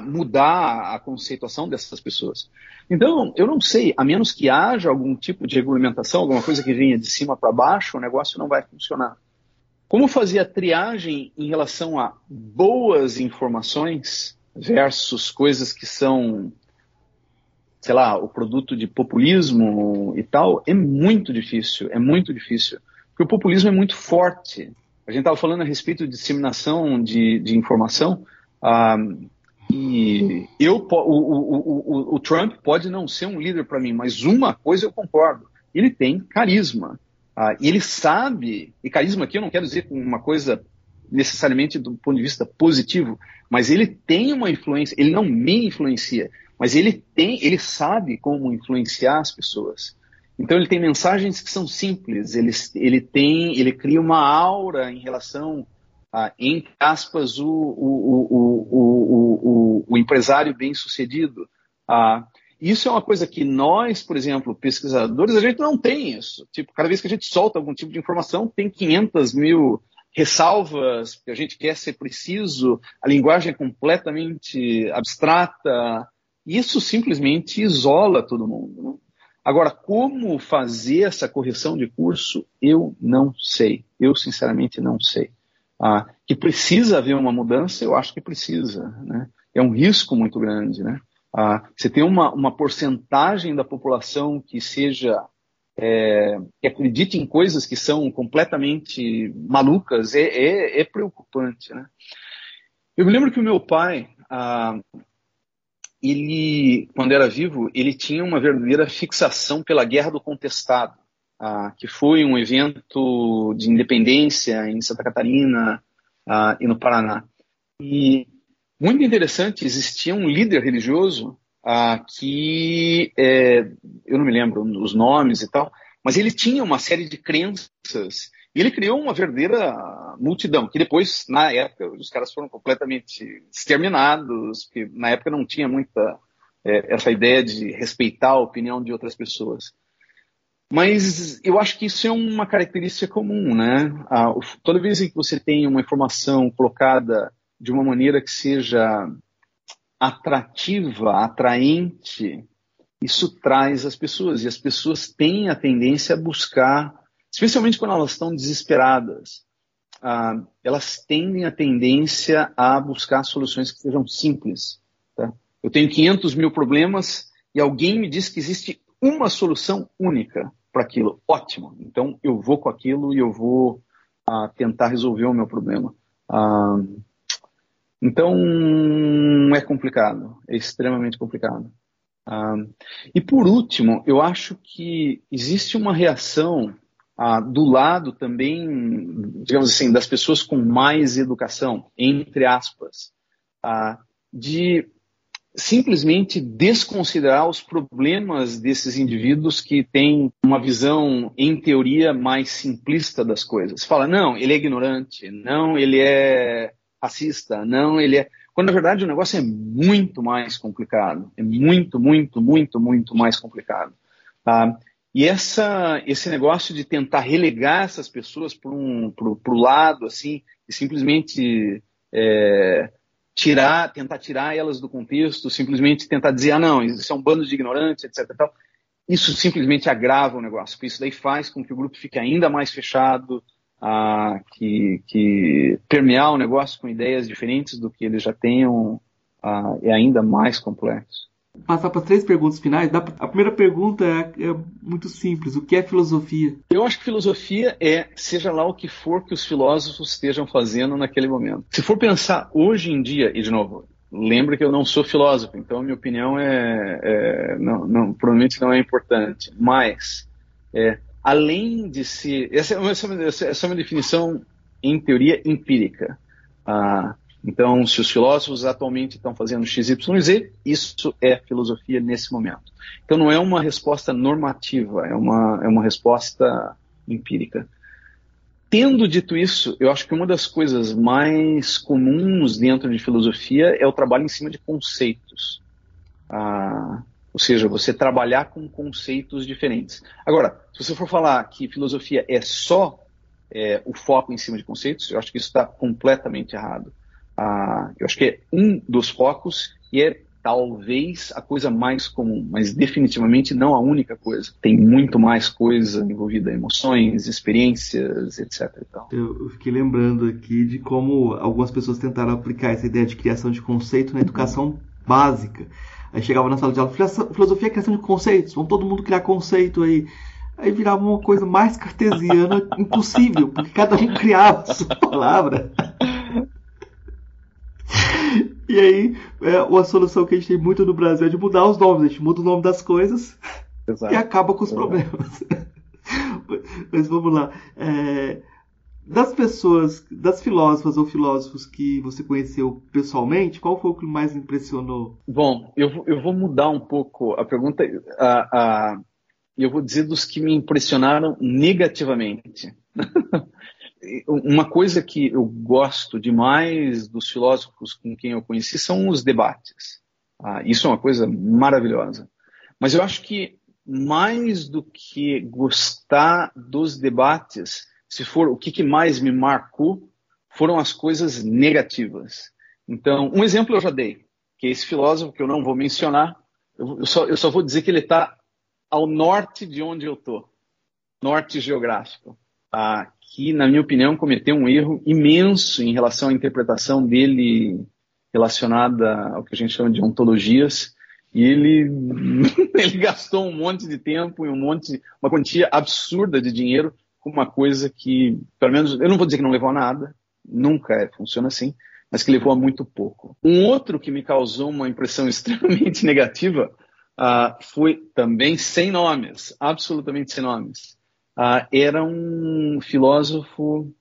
mudar a conceituação dessas pessoas. Então, eu não sei, a menos que haja algum tipo de regulamentação, alguma coisa que venha de cima para baixo, o negócio não vai funcionar. Como fazer a triagem em relação a boas informações versus coisas que são, sei lá, o produto de populismo e tal, é muito difícil, é muito difícil. Porque o populismo é muito forte. A gente estava falando a respeito de disseminação de, de informação, ah, e eu, o, o, o, o, Trump pode não ser um líder para mim, mas uma coisa eu concordo: ele tem carisma. Ah, ele sabe, e carisma aqui eu não quero dizer uma coisa necessariamente do ponto de vista positivo, mas ele tem uma influência, ele não me influencia, mas ele tem, ele sabe como influenciar as pessoas. Então ele tem mensagens que são simples, ele, ele tem, ele cria uma aura em relação a, entre aspas, o, o, o, o empresário bem sucedido. Ah, isso é uma coisa que nós, por exemplo, pesquisadores, a gente não tem isso. Tipo, cada vez que a gente solta algum tipo de informação, tem 500 mil ressalvas, porque a gente quer ser preciso, a linguagem é completamente abstrata. Isso simplesmente isola todo mundo. Agora, como fazer essa correção de curso, eu não sei. Eu, sinceramente, não sei. Ah, que precisa haver uma mudança, eu acho que precisa. Né? É um risco muito grande. Né? Ah, você tem uma, uma porcentagem da população que seja é, que acredite em coisas que são completamente malucas é, é, é preocupante. Né? Eu me lembro que o meu pai, ah, ele, quando era vivo, ele tinha uma verdadeira fixação pela Guerra do Contestado, ah, que foi um evento de independência em Santa Catarina ah, e no Paraná. E muito interessante, existia um líder religioso ah, que, é, eu não me lembro os nomes e tal, mas ele tinha uma série de crenças e ele criou uma verdadeira multidão, que depois, na época, os caras foram completamente exterminados, porque na época não tinha muita é, essa ideia de respeitar a opinião de outras pessoas. Mas eu acho que isso é uma característica comum, né? Ah, toda vez que você tem uma informação colocada de uma maneira que seja atrativa, atraente, isso traz as pessoas. E as pessoas têm a tendência a buscar, especialmente quando elas estão desesperadas, uh, elas tendem a tendência a buscar soluções que sejam simples. Tá? Eu tenho 500 mil problemas e alguém me diz que existe uma solução única para aquilo. Ótimo. Então eu vou com aquilo e eu vou uh, tentar resolver o meu problema. Uh, então, é complicado, é extremamente complicado. Uh, e por último, eu acho que existe uma reação uh, do lado também, digamos assim, das pessoas com mais educação, entre aspas, uh, de simplesmente desconsiderar os problemas desses indivíduos que têm uma visão, em teoria, mais simplista das coisas. Fala, não, ele é ignorante, não, ele é racista, não, ele é. Quando na verdade o negócio é muito mais complicado, é muito, muito, muito, muito mais complicado. Tá? E essa, esse negócio de tentar relegar essas pessoas para um, o lado, assim, e simplesmente é, tirar, tentar tirar elas do contexto, simplesmente tentar dizer, ah, não, isso é um bando de ignorantes, etc. Tal, isso simplesmente agrava o negócio, porque isso daí faz com que o grupo fique ainda mais fechado, a, que, que permear o negócio com ideias diferentes do que eles já tenham a, é ainda mais complexo. Passar para três perguntas finais. A primeira pergunta é, é, muito simples: o que é filosofia? Eu acho que filosofia é, seja lá o que for que os filósofos estejam fazendo naquele momento. Se for pensar hoje em dia, e de novo, lembra que eu não sou filósofo, então minha opinião é, é não, não, provavelmente não é importante, mas é, além de ser. Essa, é essa é uma definição, em teoria, empírica. Ah, então, se os filósofos atualmente estão fazendo XYZ, isso é filosofia nesse momento. Então, não é uma resposta normativa, é uma, é uma resposta empírica. Tendo dito isso, eu acho que uma das coisas mais comuns dentro de filosofia é o trabalho em cima de conceitos. Ah, Ou seja, você trabalhar com conceitos diferentes. Agora, se você for falar que filosofia é só é, o foco em cima de conceitos, eu acho que isso está completamente errado. Ah, eu acho que é um dos focos e é talvez a coisa mais comum, mas definitivamente não a única coisa. Tem muito mais coisa envolvida, emoções, experiências, etc. Eu fiquei lembrando aqui de como algumas pessoas tentaram aplicar essa ideia de criação de conceito na educação básica. Aí chegava na sala de aula, filosofia é criação de conceitos, vão todo mundo criar conceito aí. Aí virava uma coisa mais cartesiana impossível, porque cada um (laughs) criava a sua palavra. (laughs) E aí, é, uma solução que a gente tem muito no Brasil é de mudar os nomes. A gente muda o nome das coisas (laughs) Exato. e acaba com os Exato. problemas. (laughs) Mas vamos lá. É, das pessoas, das filósofas ou filósofos que você conheceu pessoalmente, qual foi o que mais impressionou? Bom, eu, eu vou mudar um pouco a pergunta. A, a, eu vou dizer dos que me impressionaram negativamente. Uma coisa que eu gosto demais dos filósofos com quem eu conheci são os debates. Ah, isso é uma coisa maravilhosa. Mas eu acho que mais do que gostar dos debates, se for o que, que mais me marcou, foram as coisas negativas. Então, um exemplo eu já dei, que é esse filósofo que eu não vou mencionar, eu só, eu só vou dizer que ele está ao norte de onde eu estou, norte geográfico. Ah, que, na minha opinião, cometeu um erro imenso em relação à interpretação dele relacionada ao que a gente chama de ontologias. E ele, (laughs) ele gastou um monte de tempo e um monte, uma quantia absurda de dinheiro com uma coisa que, pelo menos, eu não vou dizer que não levou a nada, nunca é, funciona assim, mas que levou a muito pouco. Um outro que me causou uma impressão (laughs) extremamente negativa uh, foi também sem nomes, absolutamente sem nomes uh, era um filósofo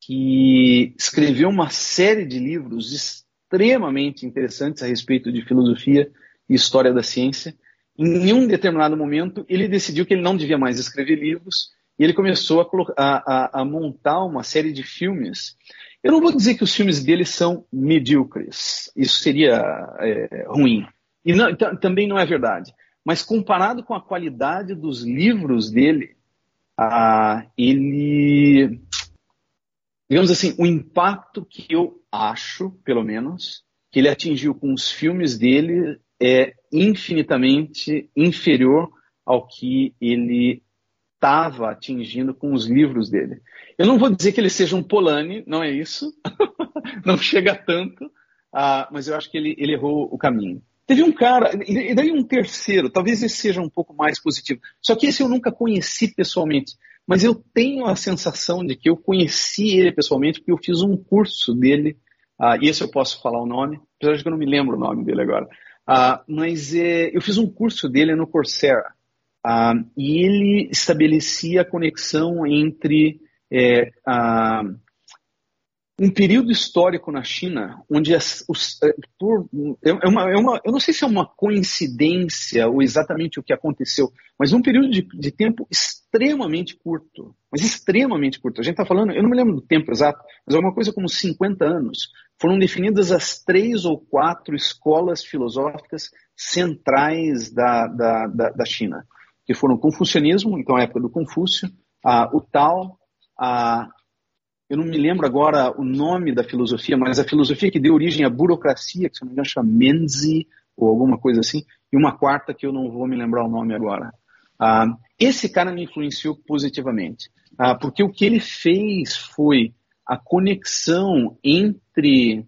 que escreveu uma série de livros extremamente interessantes a respeito de filosofia e história da ciência. Em um determinado momento, ele decidiu que ele não devia mais escrever livros e ele começou a, a, a montar uma série de filmes. Eu não vou dizer que os filmes dele são medíocres, isso seria é, ruim. E não, também não é verdade. Mas comparado com a qualidade dos livros dele, ah, ele, digamos assim, o impacto que eu acho, pelo menos, que ele atingiu com os filmes dele é infinitamente inferior ao que ele estava atingindo com os livros dele. Eu não vou dizer que ele seja um Polanyi, não é isso, (laughs) não chega tanto, uh, mas eu acho que ele, ele errou o caminho. Teve um cara, e daí um terceiro, talvez esse seja um pouco mais positivo. Só que esse eu nunca conheci pessoalmente. Mas eu tenho a sensação de que eu conheci ele pessoalmente porque eu fiz um curso dele, uh, esse eu posso falar o nome, apesar de que eu não me lembro o nome dele agora. Uh, mas é, eu fiz um curso dele no Coursera. Uh, e ele estabelecia a conexão entre é, um período histórico na China onde as, os, é, por, é, é uma, é uma, eu não sei se é uma coincidência ou exatamente o que aconteceu, mas um período de, de tempo extremamente curto, mas extremamente curto. A gente está falando, eu não me lembro do tempo exato, mas é uma coisa como 50 anos. Foram definidas as três ou quatro escolas filosóficas centrais da, da, da, da China, que foram o confucionismo, então a época do Confúcio, a, o Tao, a eu não me lembro agora o nome da filosofia, mas a filosofia que deu origem à burocracia, que se não me engano chama Menzi, ou alguma coisa assim, e uma quarta que eu não vou me lembrar o nome agora. Ah, esse cara me influenciou positivamente, ah, porque o que ele fez foi a conexão entre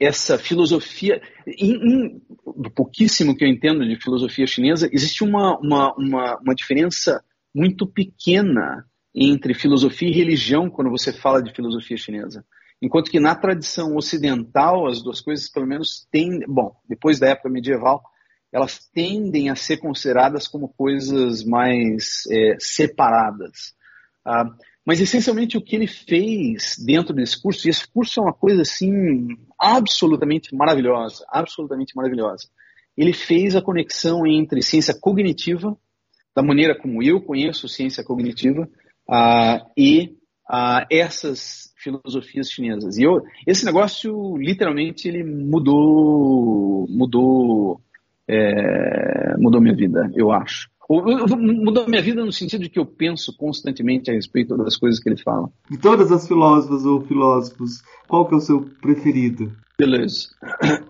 essa filosofia, em, em, do pouquíssimo que eu entendo de filosofia chinesa, existe uma, uma, uma, uma diferença muito pequena entre filosofia e religião quando você fala de filosofia chinesa. Enquanto que na tradição ocidental, as duas coisas, pelo menos, têm. Bom, depois da época medieval, elas tendem a ser consideradas como coisas mais é, separadas. Ah, mas, essencialmente, o que ele fez dentro desse curso, e esse curso é uma coisa assim absolutamente maravilhosa absolutamente maravilhosa. Ele fez a conexão entre ciência cognitiva, da maneira como eu conheço ciência cognitiva, uh, e uh, essas filosofias chinesas. E eu, esse negócio, literalmente, ele mudou, mudou é, mudou minha vida, eu acho. Mudou minha vida no sentido de que eu penso constantemente a respeito das coisas que ele fala. De todas as filósofas ou filósofos, qual que é o seu preferido? Deleuze.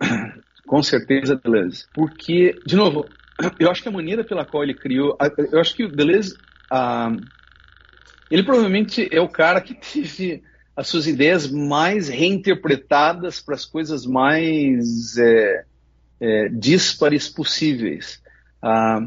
(coughs) Com certeza Deleuze. Porque, de novo, eu acho que a maneira pela qual ele criou... Eu acho que o Deleuze... Ah, ele provavelmente é o cara que teve as suas ideias mais reinterpretadas para as coisas mais é, é, díspares possíveis. Ah,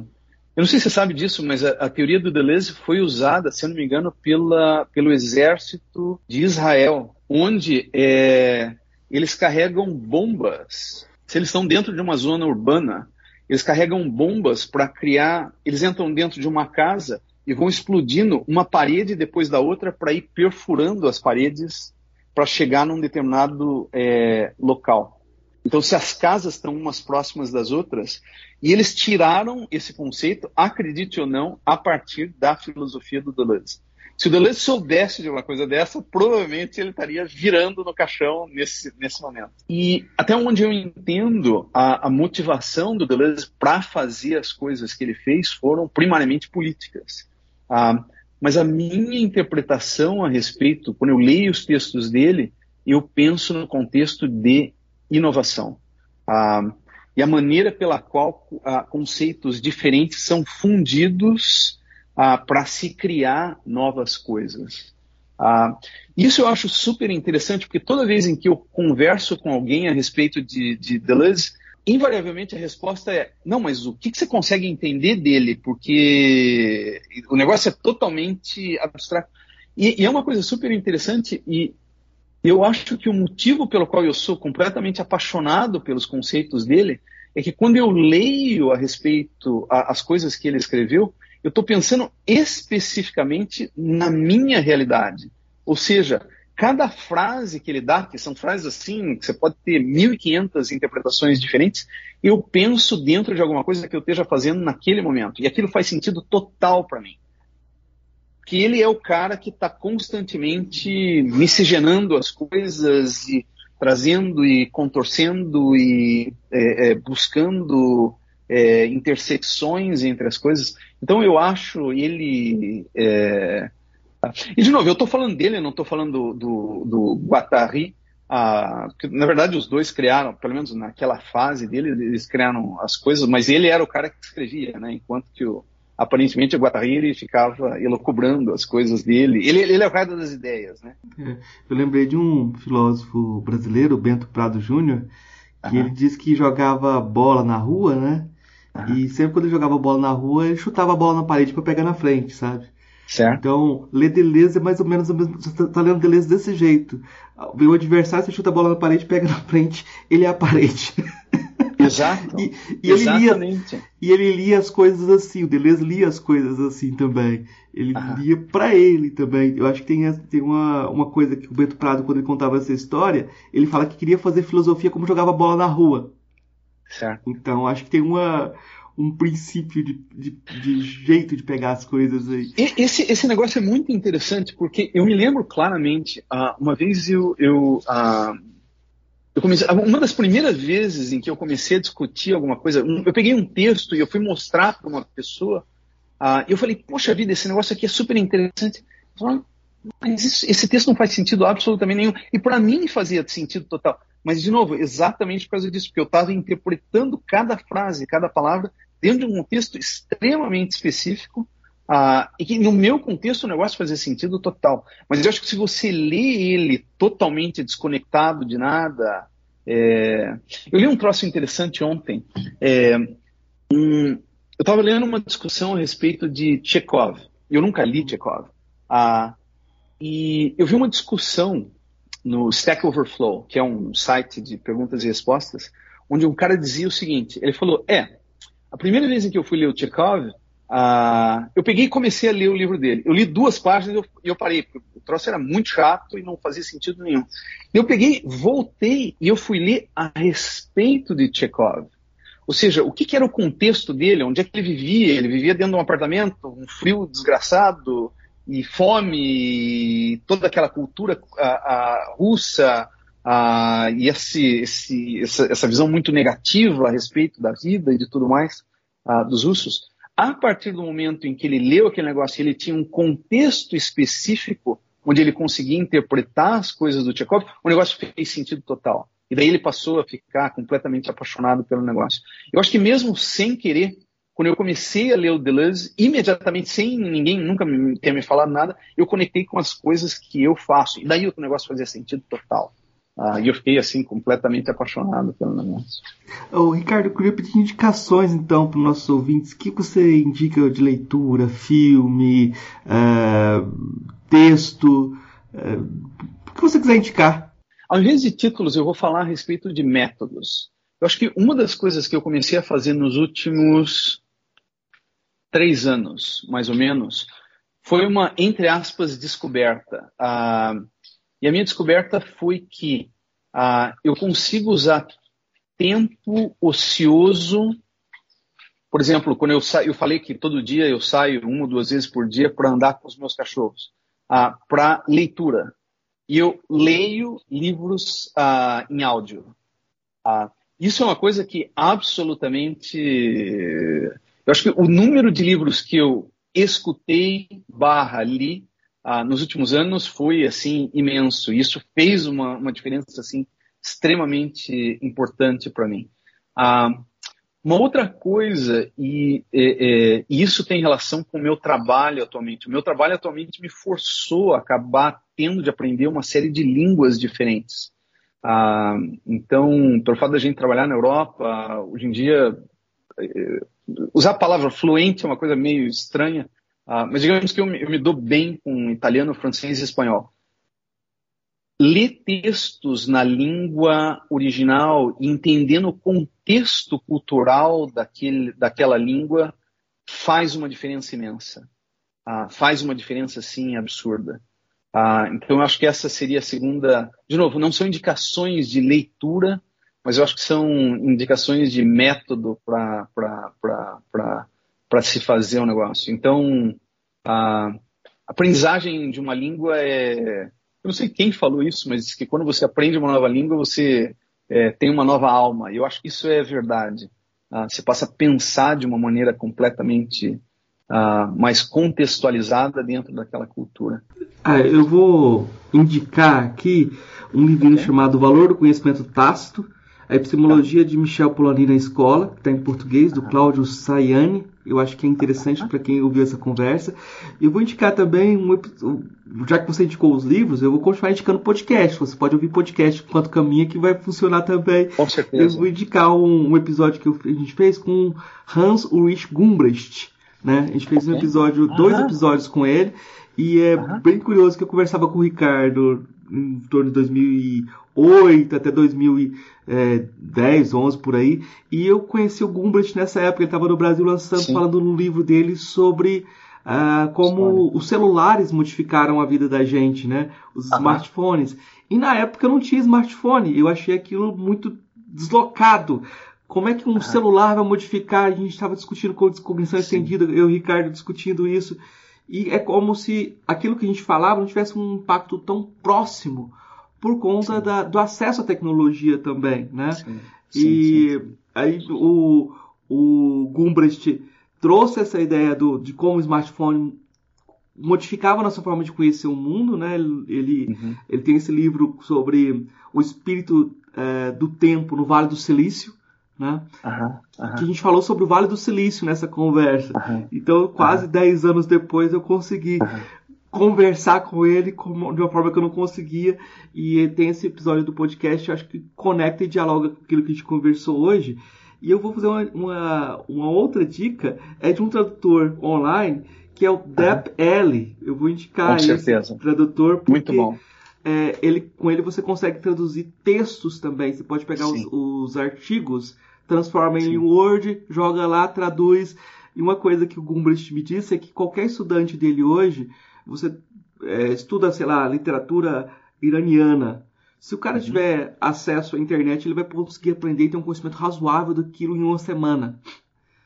eu não sei se você sabe disso, mas a, a, teoria do Deleuze foi usada, se não me engano, pela, pelo exército de Israel, onde é, eles carregam bombas. Se eles estão dentro de uma zona urbana, eles carregam bombas para criar. Eles entram dentro de uma casa e vão explodindo uma parede depois da outra para ir perfurando as paredes para chegar num determinado é, local. Então, se as casas estão umas próximas das outras, e eles tiraram esse conceito, acredite ou não, a partir da filosofia do Deleuze. Se o Deleuze soubesse de uma coisa dessa, provavelmente ele estaria virando no caixão nesse, nesse momento. E até onde eu entendo, a, a motivação do Deleuze para fazer as coisas que ele fez foram primariamente políticas. Ah, mas a minha interpretação a respeito, quando eu leio os textos dele, eu penso no contexto de inovação. Ah, e a maneira pela qual ah, conceitos diferentes são fundidos ah, para se criar novas coisas. Ah, isso eu acho super interessante, porque toda vez em que eu converso com alguém a respeito de, de Deleuze, invariavelmente a resposta é: não, mas o que, que você consegue entender dele? Porque o negócio é totalmente abstrato. E, e, é uma coisa super interessante, e eu acho que o motivo pelo qual eu sou completamente apaixonado pelos conceitos dele é que quando eu leio a respeito a, as coisas que ele escreveu, eu estou pensando especificamente na minha realidade. Ou seja, cada frase que ele dá, que são frases assim, que você pode ter 1.500 interpretações diferentes, eu penso dentro de alguma coisa que eu esteja fazendo naquele momento. E aquilo faz sentido total para mim. Que ele é o cara que está constantemente miscigenando as coisas e trazendo e contorcendo e é, é, buscando é, intersecções entre as coisas. Então eu acho ele é, e, de novo, eu estou falando dele, eu não estou falando do, do, do Guattari, ah, na verdade os dois criaram, pelo menos naquela fase dele, eles criaram as coisas, mas ele era o cara que escrevia, né? enquanto que o, aparentemente o Guattari ele ficava elocubrando as coisas dele. Ele, ele é o cara das ideias, né? É, eu lembrei de um filósofo brasileiro, Bento Prado Júnior, que ele disse que jogava bola na rua, né? E sempre quando ele jogava bola na rua, ele chutava a bola na parede para pegar na frente, sabe? Certo. Então, ler Deleuze é mais ou menos o mesmo. Você está tá lendo Deleuze desse jeito. O adversário, você chuta a bola na parede, pega na frente, ele é a parede. (laughs) Exato. e, e Exatamente. Ele lia, e ele lia as coisas assim, o Deleuze lia as coisas assim também. Ele lia para ele também. Eu acho que tem, tem uma, uma coisa que o Bento Prado, quando ele contava essa história, ele fala que queria fazer filosofia como jogava bola na rua. Certo. Então, acho que tem uma um princípio de, de, de, jeito de pegar as coisas aí. Esse, esse negócio é muito interessante, porque eu me lembro claramente, uh, uma vez eu, eu, uh, eu comecei, uma das primeiras vezes em que eu comecei a discutir alguma coisa, eu peguei um texto e eu fui mostrar para uma pessoa, uh, e eu falei, poxa vida, esse negócio aqui é super interessante. Mas isso, esse texto não faz sentido absolutamente nenhum. E para mim fazia sentido total. Mas, de novo, exatamente por causa disso, porque eu estava interpretando cada frase, cada palavra, dentro de um contexto extremamente específico, uh, e que no meu contexto o negócio fazia sentido total. Mas eu acho que se você lê ele totalmente desconectado de nada. É... Eu li um troço interessante ontem. É... Um... Eu estava lendo uma discussão a respeito de Chekhov. Eu nunca li Chekhov. Uh, e eu vi uma discussão no Stack Overflow, que é um site de perguntas e respostas, onde um cara dizia o seguinte: ele falou, é, a primeira vez em que eu fui ler o Chekhov, uh, eu peguei e comecei a ler o livro dele. Eu li duas páginas e eu, eu, parei, porque o troço era muito chato e não fazia sentido nenhum. Eu peguei, voltei e eu fui ler a respeito de Chekhov. Ou seja, o que, que, era o contexto dele, onde é que ele vivia? Ele vivia dentro de um apartamento, um frio desgraçado, e fome, e toda aquela cultura a, a russa, ah, e esse, esse, essa, essa, visão muito negativa a respeito da vida e de tudo mais ah, dos russos, a partir do momento em que ele leu aquele negócio, ele tinha um contexto específico onde ele conseguia interpretar as coisas do Tchekov, o negócio fez sentido total. E daí ele passou a ficar completamente apaixonado pelo negócio. Eu acho que mesmo sem querer, quando eu comecei a ler o Deleuze, imediatamente, sem ninguém nunca ter me falado nada, eu conectei com as coisas que eu faço. E daí o negócio fazia sentido total. Uh, e eu fiquei assim completamente apaixonado pelo negócio. Ô, Ricardo, eu queria pedir indicações então para os nossos ouvintes. O que você indica de leitura, filme, uh, texto? Uh, o que você quiser indicar? Ao invés de títulos, eu vou falar a respeito de métodos. Eu acho que uma das coisas que eu comecei a fazer nos últimos três anos, mais ou menos, foi uma, entre aspas, descoberta. Uh, e a minha descoberta foi que uh, eu consigo usar tempo ocioso. Por exemplo, quando eu, eu falei que todo dia eu saio uma ou duas vezes por dia para andar com os meus cachorros, uh, para leitura. E eu leio livros uh, em áudio. isso é uma coisa que absolutamente. Eu acho que o número de livros que eu escutei barra li ah, nos últimos anos foi assim imenso. E isso fez uma, uma diferença assim extremamente importante para mim. Ah, uma outra coisa, e, e, isso tem relação com o meu trabalho atualmente. O meu trabalho atualmente me forçou a acabar tendo de aprender uma série de línguas diferentes. Ah, então, pelo fato da gente trabalhar na Europa, hoje em dia, eh, usar a palavra fluente é uma coisa meio estranha, Uh, mas digamos que eu me, eu me, dou bem com italiano, francês e espanhol. Ler textos na língua original e entendendo o contexto cultural daquele, daquela língua faz uma diferença imensa. Uh, faz uma diferença, sim, absurda. Uh, então, eu acho que essa seria a segunda. De novo, não são indicações de leitura, mas eu acho que são indicações de método para para se fazer um negócio. Então, a aprendizagem de uma língua é. Eu não sei quem falou isso, mas que quando você aprende uma nova língua, você é, tem uma nova alma. E eu acho que isso é verdade. Ah, você passa a pensar de uma maneira completamente ah, mais contextualizada dentro daquela cultura. Ah, eu vou indicar aqui um livrinho chamado Valor do Conhecimento Tácito, a Epistemologia de Michel Polanyi na Escola, que está em português, do Cláudio Sayani. Eu acho que é interessante para quem ouviu essa conversa. Eu vou indicar também, um, já que você indicou os livros, eu vou continuar indicando podcast. Você pode ouvir podcast enquanto caminha, que vai funcionar também. Com certeza. Eu vou indicar um, um episódio que a gente fez com Hans Ulrich Gumbrecht. Né? A gente fez um episódio, dois episódios com ele. E é bem curioso que eu conversava com o Ricardo em torno de 2008 até 2010, 11 por aí. E eu conheci o Gumbrecht nessa época, ele estava no Brasil lançando, Sim. falando no livro dele sobre uh, como História. os celulares modificaram a vida da gente, né? Os smartphones. E na época eu não tinha smartphone, eu achei aquilo muito deslocado. Como é que um celular vai modificar? A gente estava discutindo com cognição estendida, eu e o Ricardo discutindo isso. E é como se aquilo que a gente falava não tivesse um impacto tão próximo por conta da, do acesso à tecnologia também, né? Sim, sim, e sim, aí o, o Gumbrecht trouxe essa ideia do, de como o smartphone modificava a nossa forma de conhecer o mundo, né? Ele, uhum. ele tem esse livro sobre o espírito é, do tempo no Vale do Silício, né? Uhum, uhum. Que a gente falou sobre o Vale do Silício nessa conversa. Uhum, então, quase 10 anos depois, eu consegui conversar com ele de uma forma que eu não conseguia. E tem esse episódio do podcast, eu acho que conecta e dialoga com aquilo que a gente conversou hoje. E eu vou fazer uma, uma, uma outra dica, é de um tradutor online, que é o Depp L. Eu vou indicar esse tradutor. Porque... Muito bom é, ele, com ele você consegue traduzir textos também. Você pode pegar os, os, artigos, transforma Sim. em Word, joga lá, traduz. E uma coisa que o Gumbrecht me disse é que qualquer estudante dele hoje, você é, estuda, sei lá, literatura iraniana. Se o cara uhum. tiver acesso à internet, ele vai conseguir aprender e ter um conhecimento razoável daquilo em uma semana.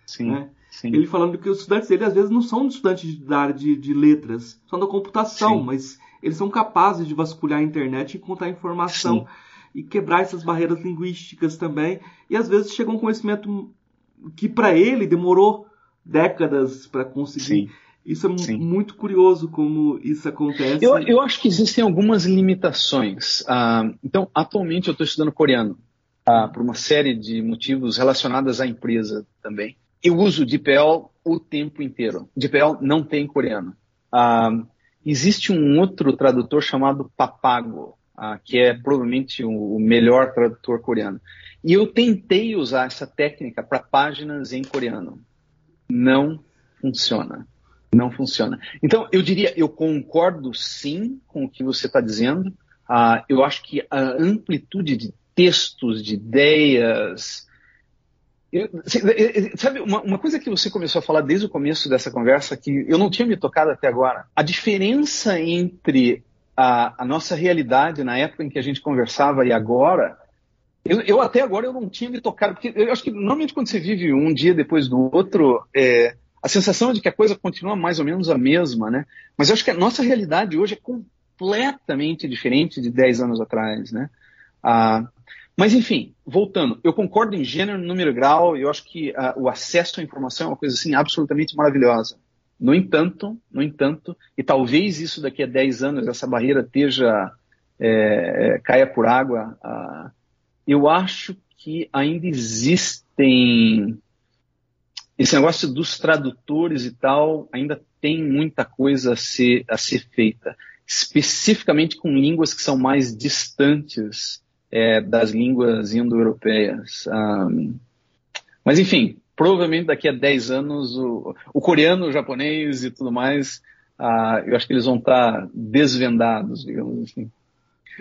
Sim. Né? Sim. Ele falando que os estudantes dele às vezes não são estudantes da área de, de letras, são da computação, Sim. mas eles são capazes de vasculhar a internet e encontrar informação. Sim. e quebrar essas barreiras linguísticas também. E às vezes chega um conhecimento que para ele demorou décadas para conseguir. Sim. Isso é Sim. muito curioso como isso acontece. Eu, eu acho que existem algumas limitações. Uh, então, atualmente eu estou estudando coreano uh, por uma série de motivos relacionados à empresa também. Eu uso DeepL o tempo inteiro. DeepL não tem coreano. Uh, existe um outro tradutor chamado Papago, que é provavelmente o melhor tradutor coreano. E eu tentei usar essa técnica para páginas em coreano. Não funciona não funciona. Então, eu diria, eu concordo sim com o que você está dizendo. Uh, eu acho que a amplitude de textos, de ideias. Eu, sabe, uma, uma, coisa que você começou a falar desde o começo dessa conversa, que eu não tinha me tocado até agora, a diferença entre a, a nossa realidade na época em que a gente conversava e agora. Eu, eu, até agora eu não tinha me tocado, porque eu acho que normalmente quando você vive um dia depois do outro, é, a sensação é de que a coisa continua mais ou menos a mesma, né? Mas eu acho que a nossa realidade hoje é completamente diferente de 10 anos atrás, né? Ah, mas, enfim, voltando, eu concordo em gênero, número e grau, eu acho que ah, o acesso à informação é uma coisa, assim, absolutamente maravilhosa. No entanto, no entanto, e talvez isso daqui a 10 anos, essa barreira esteja, é, caia por água, ah, eu acho que ainda existem esse negócio dos tradutores e tal ainda tem muita coisa a ser, a ser feita, especificamente com línguas que são mais distantes é, das línguas indo-europeias. Um, mas, enfim, provavelmente daqui a 10 anos o, o coreano, o japonês e tudo mais, uh, eu acho que eles vão estar desvendados, digamos assim.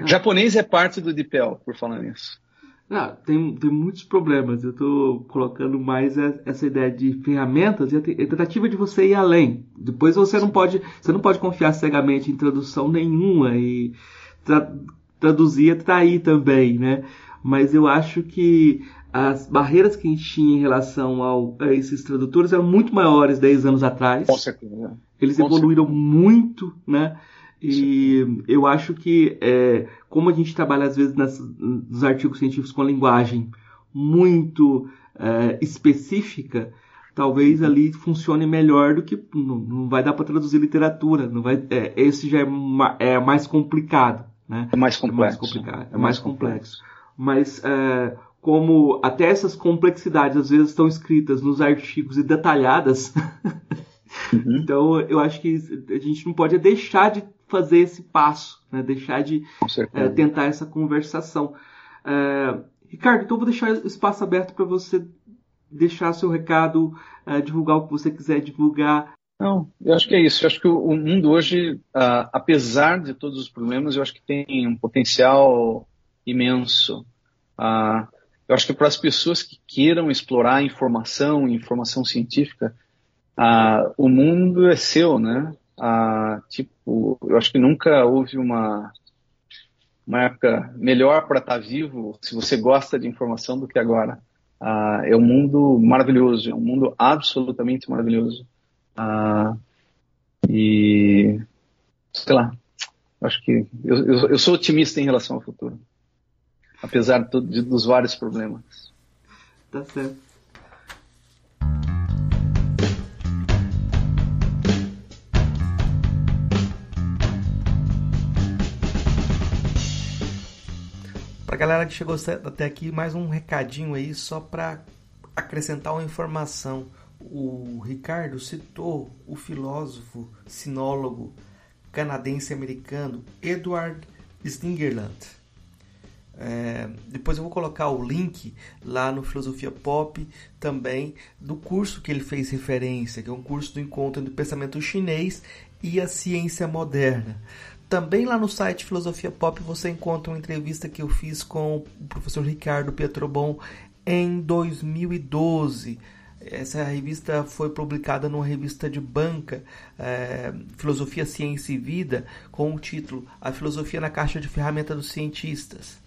Ah. Japonês é parte do DeepL, por falar nisso. Ah, tem, tem muitos problemas. Eu estou colocando mais essa ideia de ferramentas e a tentativa de você ir além. Depois você não pode, você não pode confiar cegamente em tradução nenhuma e tra traduzir está aí também, né? Mas eu acho que as barreiras que a gente tinha em relação ao, a esses tradutores eram muito maiores 10 anos atrás. Com certeza. Eles Com evoluíram certeza. muito, né? E eu acho que, é, como a gente trabalha às vezes nas, nos artigos científicos com linguagem muito é, específica, talvez ali funcione melhor do que não, não vai dar para traduzir literatura, não vai, é, esse já é, é mais complicado, né? É mais complexo. É mais complicado, é, é mais complexo. Mas é, como até essas complexidades às vezes estão escritas nos artigos e detalhadas, uhum. (laughs) então eu acho que a gente não pode deixar de fazer esse passo, né? deixar de é, tentar essa conversação. É, Ricardo, então vou deixar o espaço aberto para você deixar seu recado, é, divulgar o que você quiser divulgar. Não, eu acho que é isso. Eu acho que o mundo hoje, uh, apesar de todos os problemas, eu acho que tem um potencial imenso. Uh, eu acho que para as pessoas que queiram explorar informação, informação científica, uh, o mundo é seu, né? Tipo, eu acho que nunca houve uma, uma época melhor para estar vivo, se você gosta de informação, do que agora. É um mundo maravilhoso, é um mundo absolutamente maravilhoso. Ah, e, sei lá, acho que eu, eu, eu, sou otimista em relação ao futuro, apesar de, de, dos vários problemas. Tá certo. Pra galera que chegou até aqui, mais um recadinho aí só para acrescentar uma informação. O Ricardo citou o filósofo, sinólogo canadense-americano Edward Stingerland. É, depois eu vou colocar o link lá no Filosofia Pop também do curso que ele fez referência, que é um curso do encontro do pensamento chinês e a ciência moderna. Também lá no site Filosofia Pop você encontra uma entrevista que eu fiz com o professor Ricardo Pietrobon em 2012. Essa revista foi publicada numa revista de banca, é, Filosofia, Ciência e Vida, com o título A Filosofia na Caixa de Ferramenta dos Cientistas.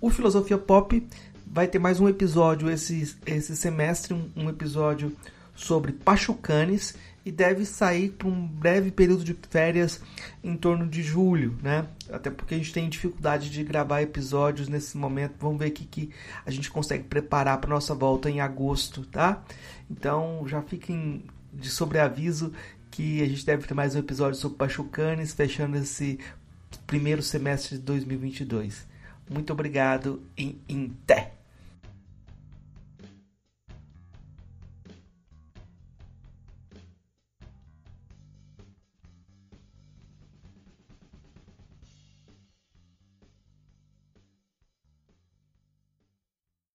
O Filosofia Pop vai ter mais um episódio esse, esse semestre, um, um episódio sobre Pachucanes e deve sair para um breve período de férias em torno de julho, né? Até porque a gente tem dificuldade de gravar episódios nesse momento. Vamos ver o que, que a gente consegue preparar para nossa volta em agosto, tá? Então já fiquem de sobreaviso que a gente deve ter mais um episódio sobre Pachucanes, fechando esse primeiro semestre de 2022. Muito obrigado e em té!